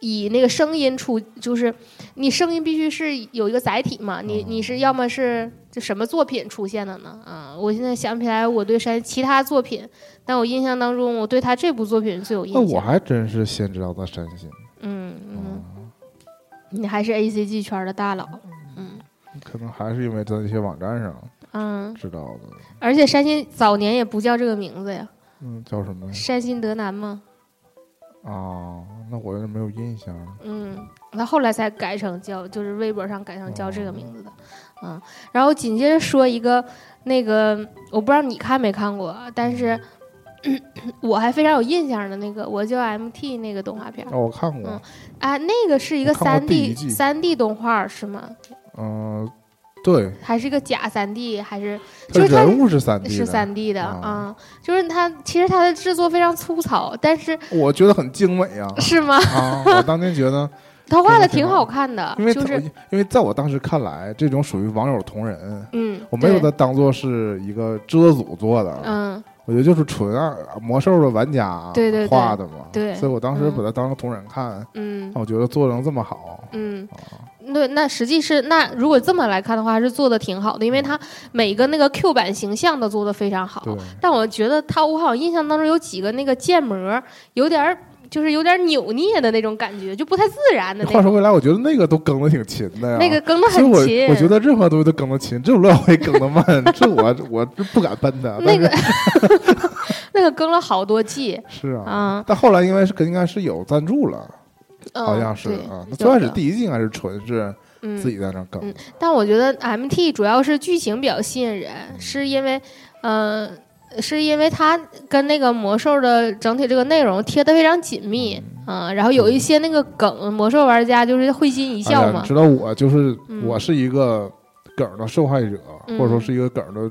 以那个声音出，就是你声音必须是有一个载体嘛，你你是要么是就什么作品出现的呢？啊，我现在想不起来我对山其他作品，但我印象当中我对他这部作品最有印象。那我还真是先知道的山新，嗯嗯，啊你还是 A C G 圈的大佬，嗯可能还是因为在那些网站上嗯，知道的。而且山新早年也不叫这个名字呀。嗯，叫什么山新德南吗？啊？那我有点没有印象。嗯，他后来才改成叫，就是微博上改成叫这个名字的，嗯。然后紧接着说一个那个，我不知道你看没看过，但是、我还非常有印象的那个，我叫 MT 那个动画片哦，我看过嗯，啊，那个是一个三 D 季三 D 动画是吗？嗯，对，还是一个假三 D？还是就是它人物是三 D 是的，三 D 的啊啊、就是它其实它的制作非常粗糙，但是我觉得很精美啊是吗？啊！我当年觉得，他画的挺挺好好看的，因为就是因为在我当时看来，这种属于网友同人，嗯，我没有把它当做是一个制作组做的，嗯。我觉得就是纯啊魔兽的玩家对对对。画的嘛，对所以我当时嗯。把它当成同人看，嗯。我觉得做成这么好，嗯，啊对，那实际是那如果这么来看的话，是做的挺好的，因为它每个那个 Q 版形象都做的非常好对。但我觉得它，我好像印象当中有几个那个建模有点儿就是有点扭捏的那种感觉，就不太自然的。话说回来，我觉得那个都更的挺勤的呀。那个更的很勤，我觉得任何东西都更的勤，只有廖辉更的慢，这我 我是不敢奔的。那个 那个更了好多季是啊，啊，但后来因为是应该是有赞助了，嗯好像是对啊。那最开始第一季应该是纯是嗯自己在那更嗯，但我觉得 MT 主要是剧情比较吸引人，是因为，呃，是因为它跟那个魔兽的整体这个内容贴的非常紧密，啊、然后有一些那个梗，魔兽玩家就是会心一笑嘛你，知道我就是嗯我是一个梗的受害者，嗯或者说是一个梗的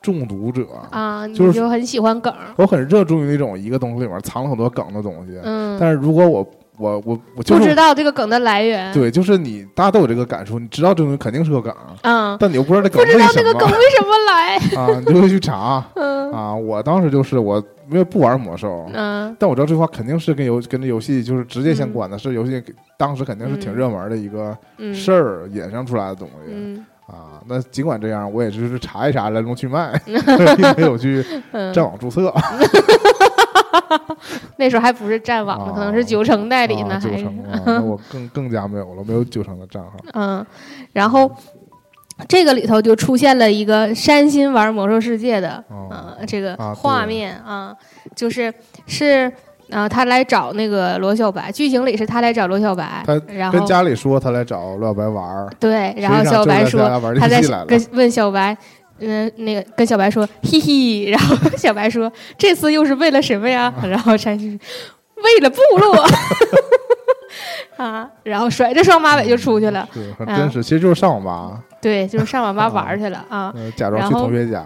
中毒者。啊，你就是就很喜欢梗，我很热衷于那种一个东西里面藏了很多梗的东西，嗯，但是如果我我我我就是不知道这个梗的来源，对，就是你大家都有这个感受，你知道这东西肯定是个梗，嗯，但你又不知道这梗不知道为什么这个梗为什么来，啊，你就会去查 嗯啊。我当时就是我因为不玩魔兽，嗯但我知道这话肯定是跟游跟这游戏就是直接相关的，是游戏当时肯定是挺嗯热门的一个嗯事儿衍生出来的东西。嗯啊，那尽管这样，我也就是查一查来龙去脉，并没有去嗯，上网注册。那时候还不是战网呢，可能是哦九成代理呢，啊，九还是成啊，那我更更加没有了，没有九成的账号。嗯，然后这个里头就出现了一个山新玩魔兽世界的哦呃这个啊画面啊，就是是啊、他来找那个罗小白，剧情里是他来找罗小白他，然后跟家里说他来找罗小白玩儿，对，然后小白说他在跟问小白。嗯，那个跟小白说，嘿嘿，然后小白说，这次又是为了什么呀？然后山新说，为了部落 啊，然后甩着双马尾就出去了。是很啊真实，其实就是上网吧，对，就是上网吧玩去了啊。呃，假装去同学家，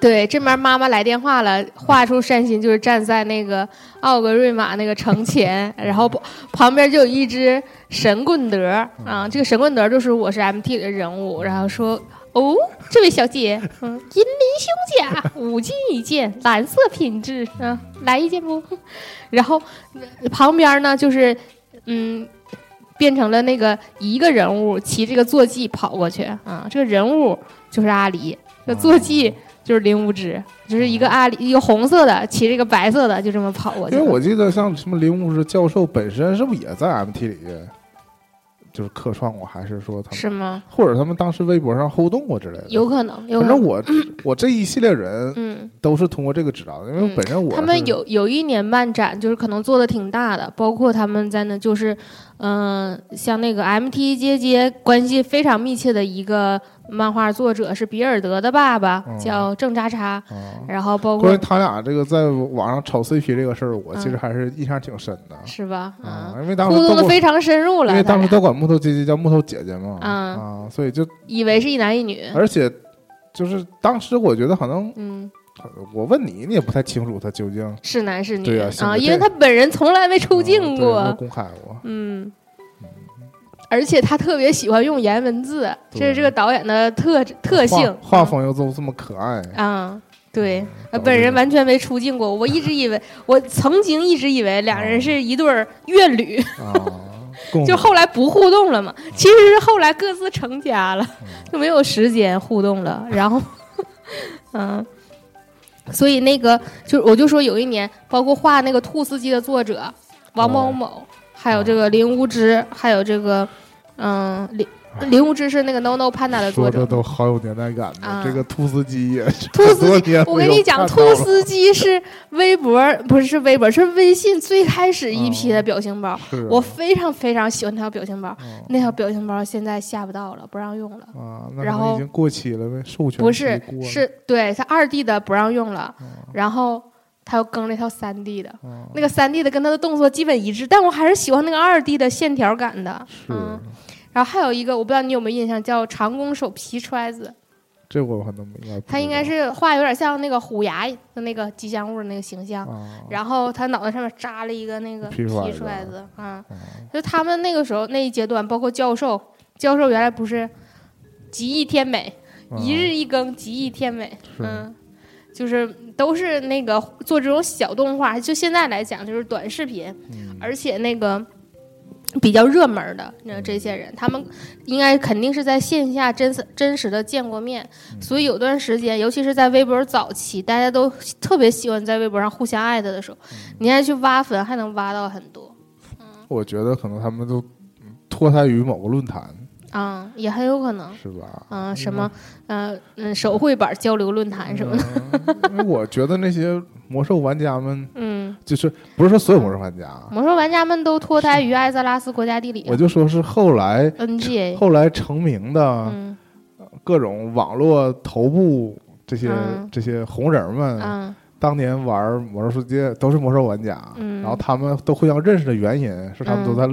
对，这边妈妈来电话了，画出山心就是站在那个奥格瑞玛那个城前，然后旁边就有一只神棍德啊，这个神棍德就是我是 MT 的人物，然后说。哦，这位小姐，嗯，银鳞胸甲，五金一件，蓝色品质，啊，来一件不？然后呃旁边呢就是，嗯，变成了那个一个人物骑这个坐骑跑过去啊，这个人物就是阿离，这坐骑就是林无知，就是一个阿离，一个红色的骑这个白色的，就这么跑过去。因为我记得像什么林无知教授本身是不是也在 MT 里，就是客串过，还是说他们是吗？或者他们当时微博上互动过之类的？有可能，有可能。反正我我这一系列人嗯，都是通过这个知道的，因为嗯本身我他们有有一年漫展，就是可能做的挺大的，包括他们在那就是，嗯、像那个 MT 街街关系非常密切的一个漫画作者是比尔德的爸爸，嗯。叫郑渣叉，啊。然后包括关于他俩这个在网上炒 CP 这个事儿，我其实嗯。还是印象挺深的。是吧？啊，嗯，因为当时互动的非常深入了，因为当时都管木头姐姐叫木头姐姐嘛，嗯。啊，所以就以为是一男一女，而且就是当时我觉得可能嗯，我问你，你也不太清楚他究竟是男是女对呀性格因为他本人从来没出嗯镜过，公开过，嗯。而且他特别喜欢用颜文字，这是这个导演的特特性。画画风又都这么可爱，啊、对，本人完全没出镜过。我一直以为，我曾经一直以为两人是一对儿怨侣，啊，就后来不互动了嘛。其实是后来各自成家了，嗯就没有时间互动了。然后，嗯，所以那个就我就说有一年，包括画那个兔司机的作者王某哦。某，还有这个林无知，还有这个嗯林林无知是那个 No No Panda 的作者说的。都好有年代感的。啊这个兔斯基也是兔很司机多年没有我跟你讲，兔斯基是微博，不是是微博，是微信最开始一批的表情包。我非常非常喜欢那条表情包，哦那条表情包现在下不到了，不让用了。然后已经过期了呗，授权不是是对它二 D 的不让用了，哦然后他又更了一套三 D 的，啊那个三 D 的跟他的动作基本一致，但我还是喜欢那个二 D 的线条感的。是嗯，然后还有一个我不知道你有没有印象，叫长弓手皮揣子，这我可能应该他应该是画有点像那个虎牙的那个吉祥物的那个形象。啊，然后他脑袋上面扎了一个那个皮皮揣子啊，啊。就他们那个时候那一阶段，包括教授，教授原来不是极易天美，啊。一日一更，极易天美，嗯，就是都是那个做这种小动画，就现在来讲就是短视频，嗯。而且那个。比较热门的。那这些人，他们应该肯定是在线下真实真实的见过面，嗯。所以有段时间，尤其是在微博早期，大家都特别喜欢在微博上互相艾特的时候，嗯。你还去挖粉，还能挖到很多。我觉得可能他们都嗯脱胎于某个论坛，啊、也很有可能。是吧？嗯、什么，呃，嗯，手绘版交流论坛什么的，嗯因为我觉得那些魔兽玩家们，嗯，就是不是说所有魔兽玩家，魔兽玩家们都脱胎于艾泽拉斯国家地理、我就说是后来 NGA，后来成名的嗯。各种网络头部这些嗯。这些红人们，嗯。当年玩魔兽世界都是魔兽玩家，嗯。然后他们都互相认识的原因是他们都在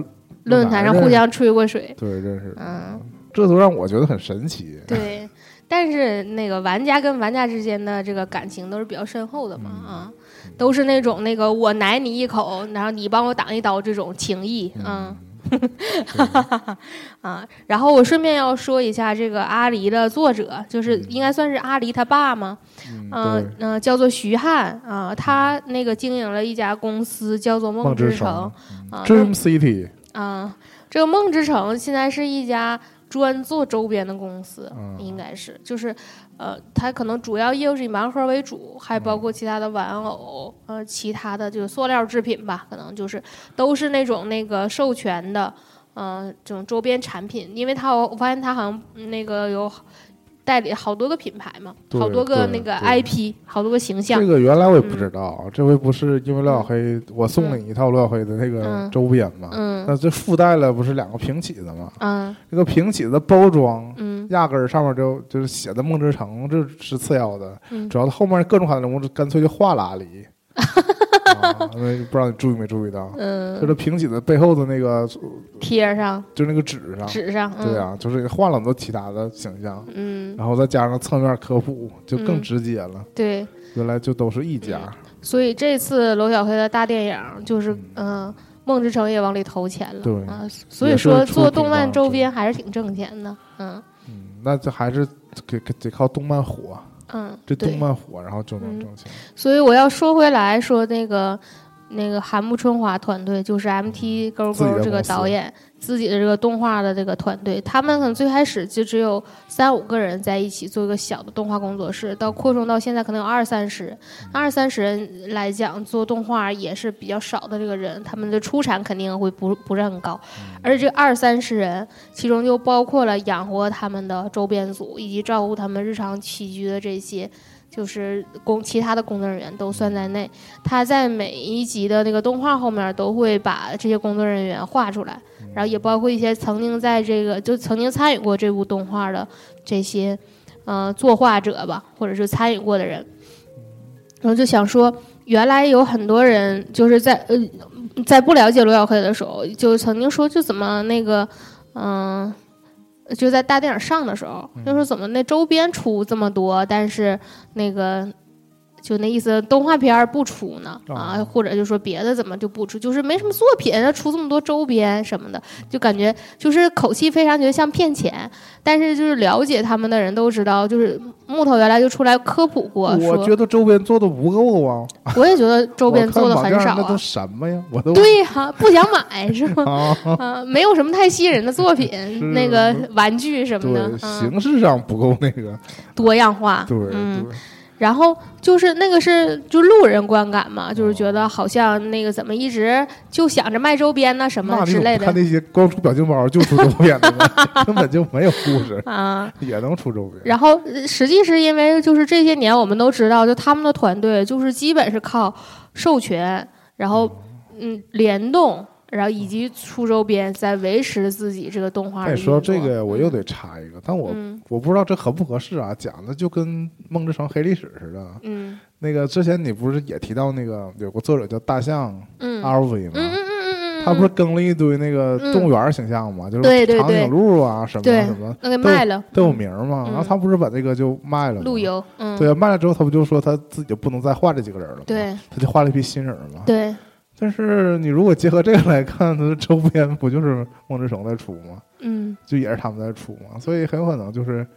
论坛上互相吹过水，对认识。的，嗯，这都让我觉得很神奇。对。但是那个玩家跟玩家之间的这个感情都是比较深厚的嘛，嗯。啊，都是那种那个我奶你一口，然后你帮我挡一刀这种情谊，嗯。啊。然后我顺便要说一下这个阿狸的作者，就是嗯。应该算是阿狸他爸吗？嗯，嗯叫做徐汉啊，他那个经营了一家公司叫做梦梦之之城城啊，，Dream City，啊，这个梦之城现在是一家专做周边的公司，嗯。应该是就是呃，它可能主要业务是以盲盒为主，还包嗯括其他的玩偶，呃，其他的就是塑料制品吧，可能就是都是那种那个授权的，呃，这种周边产品，因为它我发现它好像嗯那个有代理好多个品牌嘛，好多个那个 IP，好多个形象这，个原来我也不知道，这回不是因为刘小黑，我送了你一套刘小黑的那个嗯周边嘛，嗯那这附带了不是两个平起子嘛？嗯这个平起子包装嗯压根儿上面就就是写的梦之城，这是次要的，嗯主要是后面各种海人物干脆就画了阿里。啊，因为不知道你注意没注意到，就嗯，这平起子背后的那个，贴上就那个纸上，纸上，嗯对啊，就是换了很多其他的形象，嗯，然后再加上侧面科普，就更嗯直接了。对。原来就都是一家，所以这次娄小黑的大电影就是，嗯嗯、梦之城也往里投钱了，对啊，所以说也是出做动漫吧周边还是挺挣钱的，嗯嗯，那这还是得得靠动漫火，嗯，这对动漫火，然后就能嗯。挣钱。所以我要说回来说那个，那个韩木春华团队，就是 MT 勾勾这个导演自己的这个动画的这个团队，他们可能最开始就只有三五个人在一起做一个小的动画工作室，到扩充到现在可能有二三十。人，二三十人来讲做动画也是比较少的这个人，他们的出产肯定会不不是很高，而且这二三十人其中就包括了养活他们的周边组以及照顾他们日常起居的这些。就是工其他的工作人员都算在内，他在每一集的那个动画后面都会把这些工作人员画出来，然后也包括一些曾经在这个就曾经参与过这部动画的这些呃作画者吧，或者是参与过的人。然后就想说，原来有很多人就是在呃在不了解罗小黑的时候，就曾经说就怎么那个嗯。就在大电影上的时候，就说怎么那周边出这么多，但是那个就那意思，动画片不出呢啊，哦或者就说别的怎么就不出，就是没什么作品，出这么多周边什么的，就感觉就是口气非常觉得像骗钱。但是就是了解他们的人都知道，就是木头原来就出来科普过，我觉得周边做的不够啊，我也觉得周边做的很少我看网站那都啊。什么呀？我都对呀、不想买是吗？啊，啊，没有什么太吸引人的作品，那个玩具什么的，，嗯，形式上不够那个，多样化，对嗯，对，然后就是那个是就路人观感嘛，就是觉得好像那个怎么一直就想着卖周边呐什么之类的看那些光出表情包就出周边的呢？根本就没有故事，啊。也能出周边。然后呃实际是因为就是这些年我们都知道，就他们的团队就是基本是靠授权，然后嗯联动。然后以及出周边，在维持自己这个动画的再运作。说这个，我又得插一个，但我嗯我不知道这合不合适啊，讲的就跟《梦之城》黑历史似的。嗯那个之前你不是也提到那个有个作者叫大象 LV 吗？嗯嗯嗯嗯，他不是更了一堆那个动物园形象吗？就是长颈鹿啊什么什么那给卖了都有名嘛。嗯然后他不是把这个就卖了吗？路由，嗯，对啊，卖了之后他不就说他自己就不能再换这几个人了吗？，对他就换了一批新人嘛。对，但是你如果结合这个来看，它的周边不就是梦之城在出吗？嗯。就也是他们在出嘛，所以很有可能就是，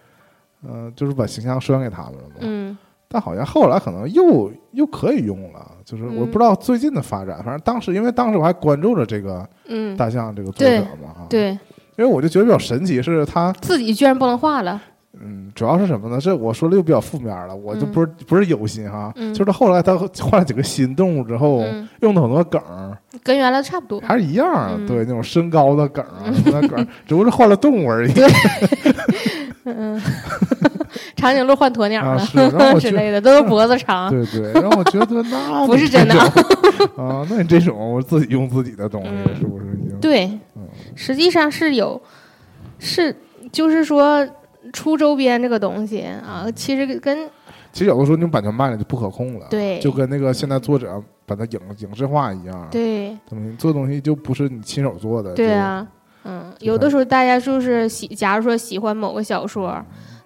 呃，就是把形象拴给他们了嘛。嗯。但好像后来可能又又可以用了，就是我嗯不知道最近的发展，反正当时因为当时我还关注着这个嗯，大象这个作者嘛，啊，，对，因为我就觉得比较神奇是他，自己居然不能画了，嗯，主要是什么呢？这我说的又比较负面了，我就嗯不是、不是有心哈，嗯就是后来他换了几个新动物之后，嗯，用的很多梗儿跟原来的差不多。还是一样啊，嗯对那种身高的梗啊，什么的梗儿，只不过是换了动物而已。嗯，长颈鹿换鸵鸟了、啊是之类的，都是脖子长。对对，让我觉得那不是真的啊，那你这种我自己用自己的东西，嗯是不是已经？对，嗯实际上是有，是就是说出周边这个东西啊，其实跟其实有的时候你版权卖了就不可控了，对就跟那个现在作者把它影影视化一样，对怎么做东西就不是你亲手做的，对啊，嗯，有的时候大家就是喜，假如说喜欢某个小说。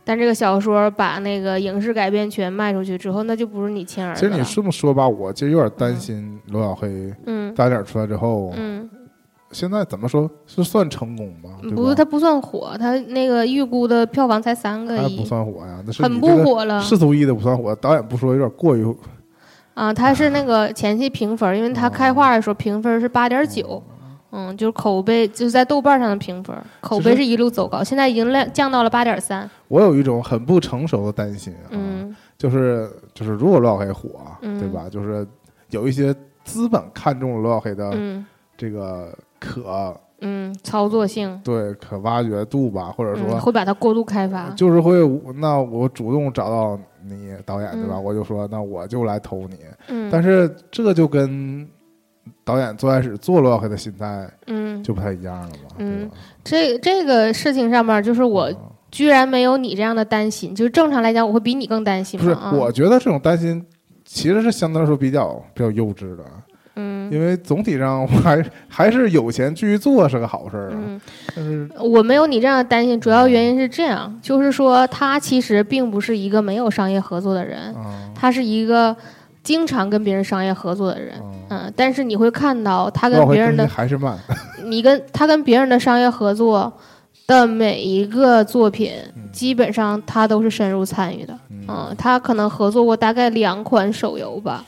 但这个小说把那个影视改编权卖出去之后，那就不是你亲儿子。其。实你这么说吧，我其实有点担心罗小黑嗯大点出来之后，嗯，现在怎么说是算成功吗？不，它不算火，它那个预估的票房才三个亿还不，算火呀，那是很不火了世俗意的不算火，导演不说有点过于啊。它是那个前期评分，因为它开画的时候评分是八点九，嗯，就是口碑就是在豆瓣上的评分，口碑是一路走高，现在已经降降到了八点三。我有一种很不成熟的担心啊，嗯就是就是如果罗小黑火，嗯对吧？就是有一些资本看中了罗小黑的嗯这个可嗯，操作性，对可挖掘度吧，或者嗯，说会把它过度开发。就是会那我主动找到你导演对吧？嗯。我就说那我就来投你，嗯，但是这就跟导演最开始做罗小黑的心态嗯，就不太一样了嘛，嗯。对？这这个事情上面，就是我嗯。居然没有你这样的担心，就是正常来讲，我会比你更担心不是我觉得这种担心其实是相对来说比较比较幼稚的，嗯因为总体上我还还是有钱继续做是个好事儿啊。嗯，但是我没有你这样的担心，主要原因是这样，就是说他其实并不是一个没有商业合作的人，啊，他是一个经常跟别人商业合作的人。嗯嗯，但是你会看到他跟别人的，还是慢，你跟他跟别人的商业合作的每一个作品，基本上他都是深入参与的。嗯嗯，他可能合作过大概两款手游吧。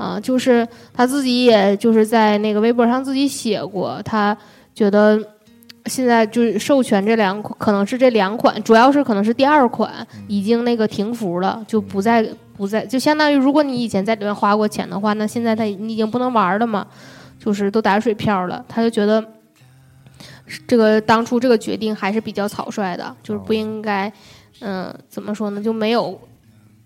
啊，就是他自己也就是在那个微博上自己写过，他觉得现在就是授权这两款，可能是这两款，主要是可能是第二款已经那个停服了，就不再不再，就相当于如果你以前在里面花过钱的话，那现在他你已经不能玩了嘛，就是都打水漂了，他就觉得。这个当初这个决定还是比较草率的，就是不应该，嗯，怎么说呢，就没有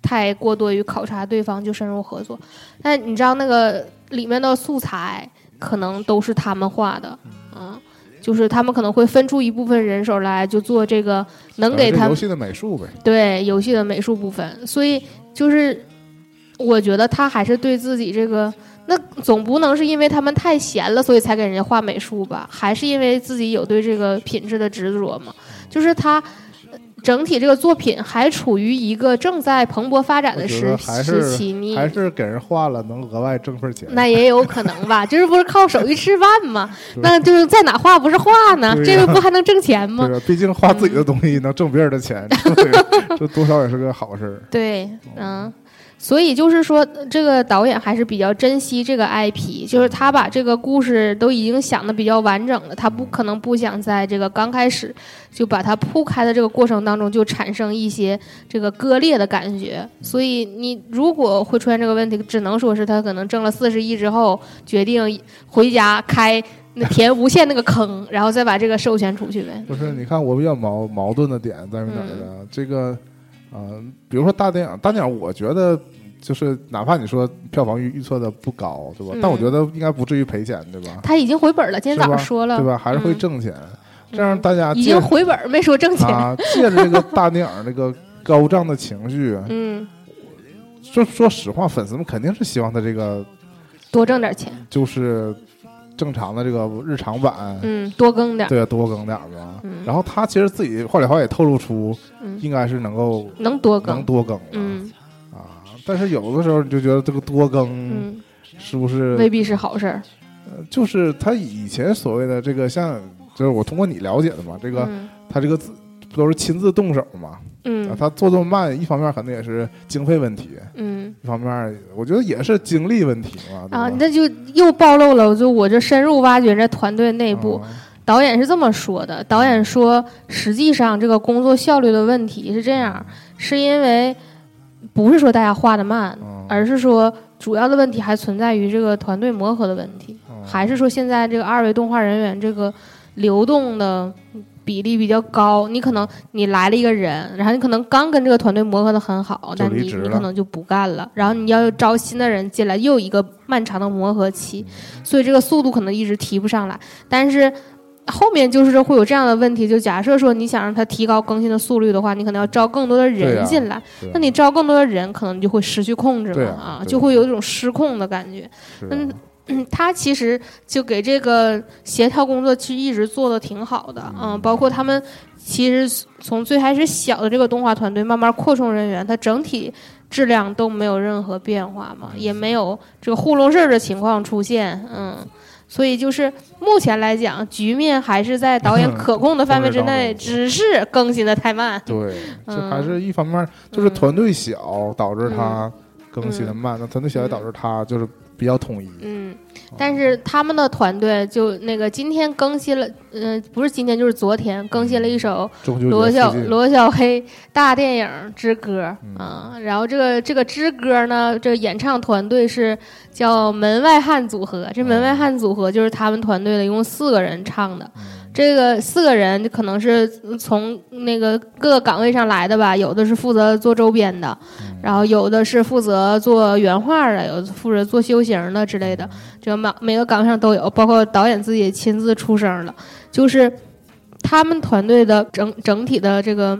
太过多于考察对方就深入合作。但你知道那个里面的素材可能都是他们画的，嗯，就是他们可能会分出一部分人手来就做这个能给他们游戏的美术呗。对游戏的美术部分，所以就是我觉得他还是对自己这个。那总不能是因为他们太闲了，所以才给人家画美术吧？还是因为自己有对这个品质的执着吗？就是他整体这个作品还处于一个正在蓬勃发展的时时期，你还是给人画了能额外挣份钱？那也有可能吧？就是不是靠手艺吃饭吗？那就是在哪画不是画呢？这个不还能挣钱吗？毕竟画自己的东西能挣别人的钱，这多少也是个好事儿。对，嗯。所以就是说，这个导演还是比较珍惜这个 IP，就是他把这个故事都已经想的比较完整了，他不可能不想在这个刚开始就把它铺开的这个过程当中就产生一些这个割裂的感觉。所以你如果会出现这个问题，只能说是他可能挣了四十亿之后，决定回家开那填无限那个坑，然后再把这个授权出去呗。不是，你看我比较矛矛盾的点在于哪儿呢？这个，嗯，比如说大电影，大电影，我觉得。就是哪怕你说票房预预测的不高，对吧？但我觉得应该不至于赔钱，对吧？他已经回本了，今天早上说了，对吧？还是会挣钱。这样大家已经回本，没说挣钱啊。借着这个大电影那个高涨的情绪，嗯，说说实话，粉丝们肯定是希望他这个多挣点钱，就是正常的这个日常版，嗯，多更点，对，多更点吧。然后他其实自己话里话也透露出，应该是能够能多更，能多更，嗯。啊。但是有的时候你就觉得这个多更，是不是未必是好事儿？呃，就是他以前所谓的这个，像就是我通过你了解的嘛，这个他这个字不都是亲自动手嘛？嗯，他做这么慢，一方面可能也是经费问题，嗯，一方面我觉得也是精力问题嘛。啊，那就又暴露了，就我这深入挖掘这团队内部，导演是这么说的：导演说，实际上这个工作效率的问题是这样，是因为。不是说大家画的慢，而是说主要的问题还存在于这个团队磨合的问题，还是说现在这个二维动画人员这个流动的比例比较高。你可能你来了一个人，然后你可能刚跟这个团队磨合的很好，但你你可能就不干了，然后你要招新的人进来，又一个漫长的磨合期，所以这个速度可能一直提不上来。但是。后面就是会有这样的问题，就假设说你想让他提高更新的速率的话，你可能要招更多的人进来，那你招更多的人，可能就会失去控制嘛啊，就会有一种失控的感觉。嗯，他其实就给这个协调工作其实一直做的挺好的，嗯，包括他们其实从最开始小的这个动画团队慢慢扩充人员，它整体质量都没有任何变化嘛，也没有这个糊弄事儿的情况出现，嗯。所以就是目前来讲，局面还是在导演可控的范围之内，只是更新的太慢。对，这还是一方面，就是团队小导致他更新的慢，那团队小也导致他就是。比较统一，嗯，但是他们的团队就那个今天更新了，嗯，不是今天就是昨天更新了一首罗小罗小黑大电影之歌啊，然后这个这个之歌呢，这个演唱团队是叫门外汉组合，这门外汉组合就是他们团队的一共四个人唱的。这个四个人可能是从那个各个岗位上来的吧，有的是负责做周边的，然后有的是负责做原画的，有的负责做修形的之类的。这个每每个岗位上都有，包括导演自己亲自出声的。就是他们团队的整整体的这个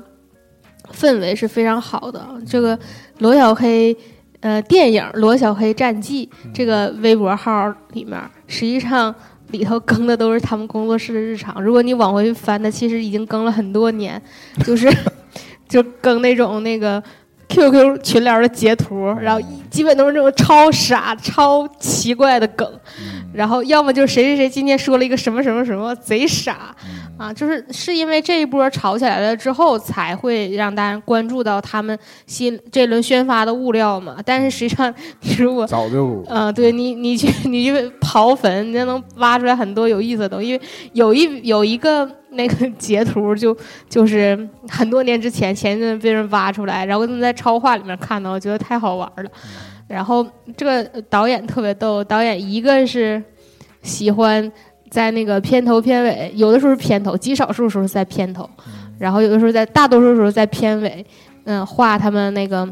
氛围是非常好的。这个罗小黑呃电影《罗小黑战记》这个微博号里面，实际上。里头更的都是他们工作室的日常。如果你往回翻，它其实已经更了很多年，就是 就更那种那个 QQ 群聊的截图，然后基本都是那种超傻、超奇怪的梗。然后要么就是谁谁谁今天说了一个什么什么什么贼傻嗯啊，就是是因为这一波吵起来了之后，才会让大家关注到他们新这轮宣发的物料嘛。但是实际上，你如果早就嗯、对你，你去你去刨坟，你就能挖出来很多有意思的东西。因为有一有一个那个 截图就，就是很多年之前前一阵被人挖出来，然后他们在超话里面看到，我觉得太好玩了。然后这个导演特别逗，导演一个是喜欢在那个片头片尾，有的时候是片头，极少数时候是在片头，然后有的时候在大多数时候在片尾，嗯，画他们那个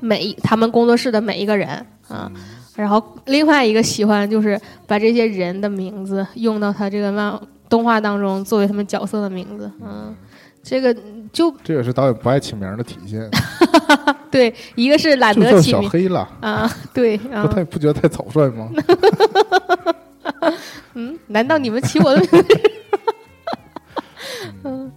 每一他们工作室的每一个人啊。然后另外一个喜欢就是把这些人的名字用到他这个漫动画当中，作为他们角色的名字。嗯，这个就这也是导演不爱起名的体现，对，一个是懒得起名小黑了，啊，对不啊，太不觉得太草率吗？嗯，难道你们起我的名字？嗯，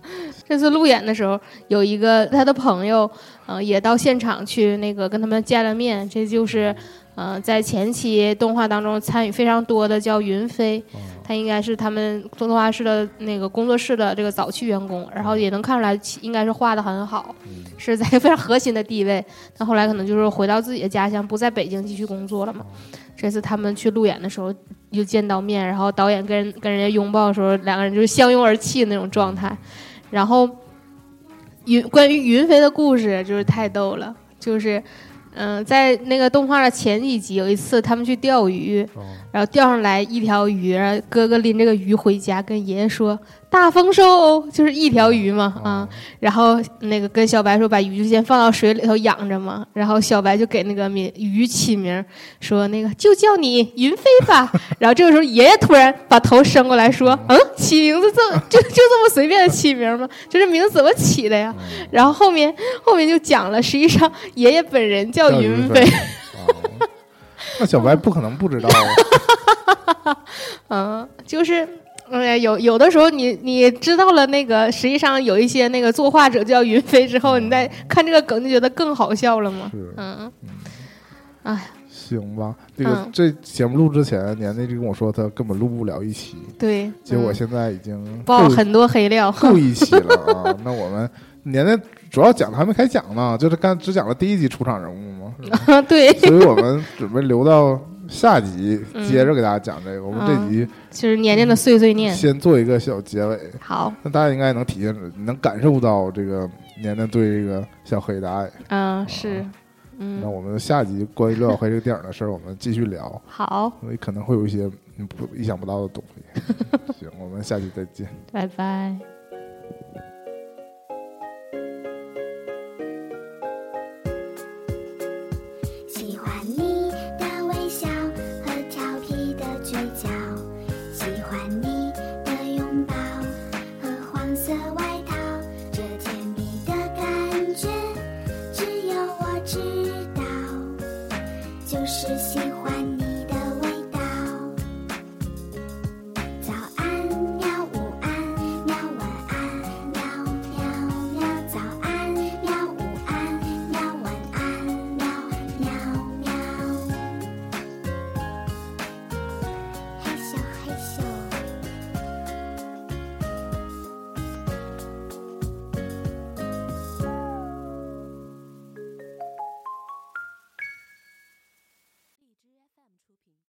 这次路演的时候，有一个他的朋友，呃，也到现场去那个跟他们见了面。这就是，呃，在前期动画当中参与非常多的叫云飞，他应该是他们动画室的那个工作室的这个早期员工，然后也能看出来应该是画的很好，是在非常核心的地位。但后来可能就是回到自己的家乡，不在北京继续工作了嘛。这次他们去路演的时候又见到面，然后导演跟人跟人家拥抱的时候，两个人就是相拥而泣那种状态。然后云关于云飞的故事就是太逗了，就是嗯、在那个动画的前几集，有一次他们去钓鱼，然后钓上来一条鱼，然后哥哥拎这个鱼回家，跟爷爷说大丰收，就是一条鱼嘛啊。然后那个跟小白说，把鱼就先放到水里头养着嘛。然后小白就给那个名鱼起名，说那个就叫你云飞吧。然后这个时候爷爷突然把头伸过来说，嗯，起名字这就就这么随便的起名吗？这这名字怎么起的呀？然后后面后面就讲了，实际上爷爷本人叫叫云云飞那小白不可能不知道啊，嗯，就是。哎，有有的时候你你知道了那个，实际上有一些那个作画者叫云飞之后，你再看这个梗就觉得更好笑了嘛。是嗯，行吧？这个嗯这节目录之前，年内就跟我说他根本录不了一期，对。嗯结果现在已经够爆很多黑料。够一期了啊！那我们年内主要讲的还没开讲呢，就是刚只讲了第一集出场人物嘛，对，所以我们准备留到下集嗯接着给大家讲这个。我们这集就是年年的碎碎念。先做一个小结尾，好，那大家应该能体现，能感受到这个年年对这个小黑的爱。嗯，是，嗯那，我们下集关于刘小黑这个电影的事儿，我们继续聊，好，因为可能会有一些嗯不意想不到的东西。行，我们下期再见。拜拜。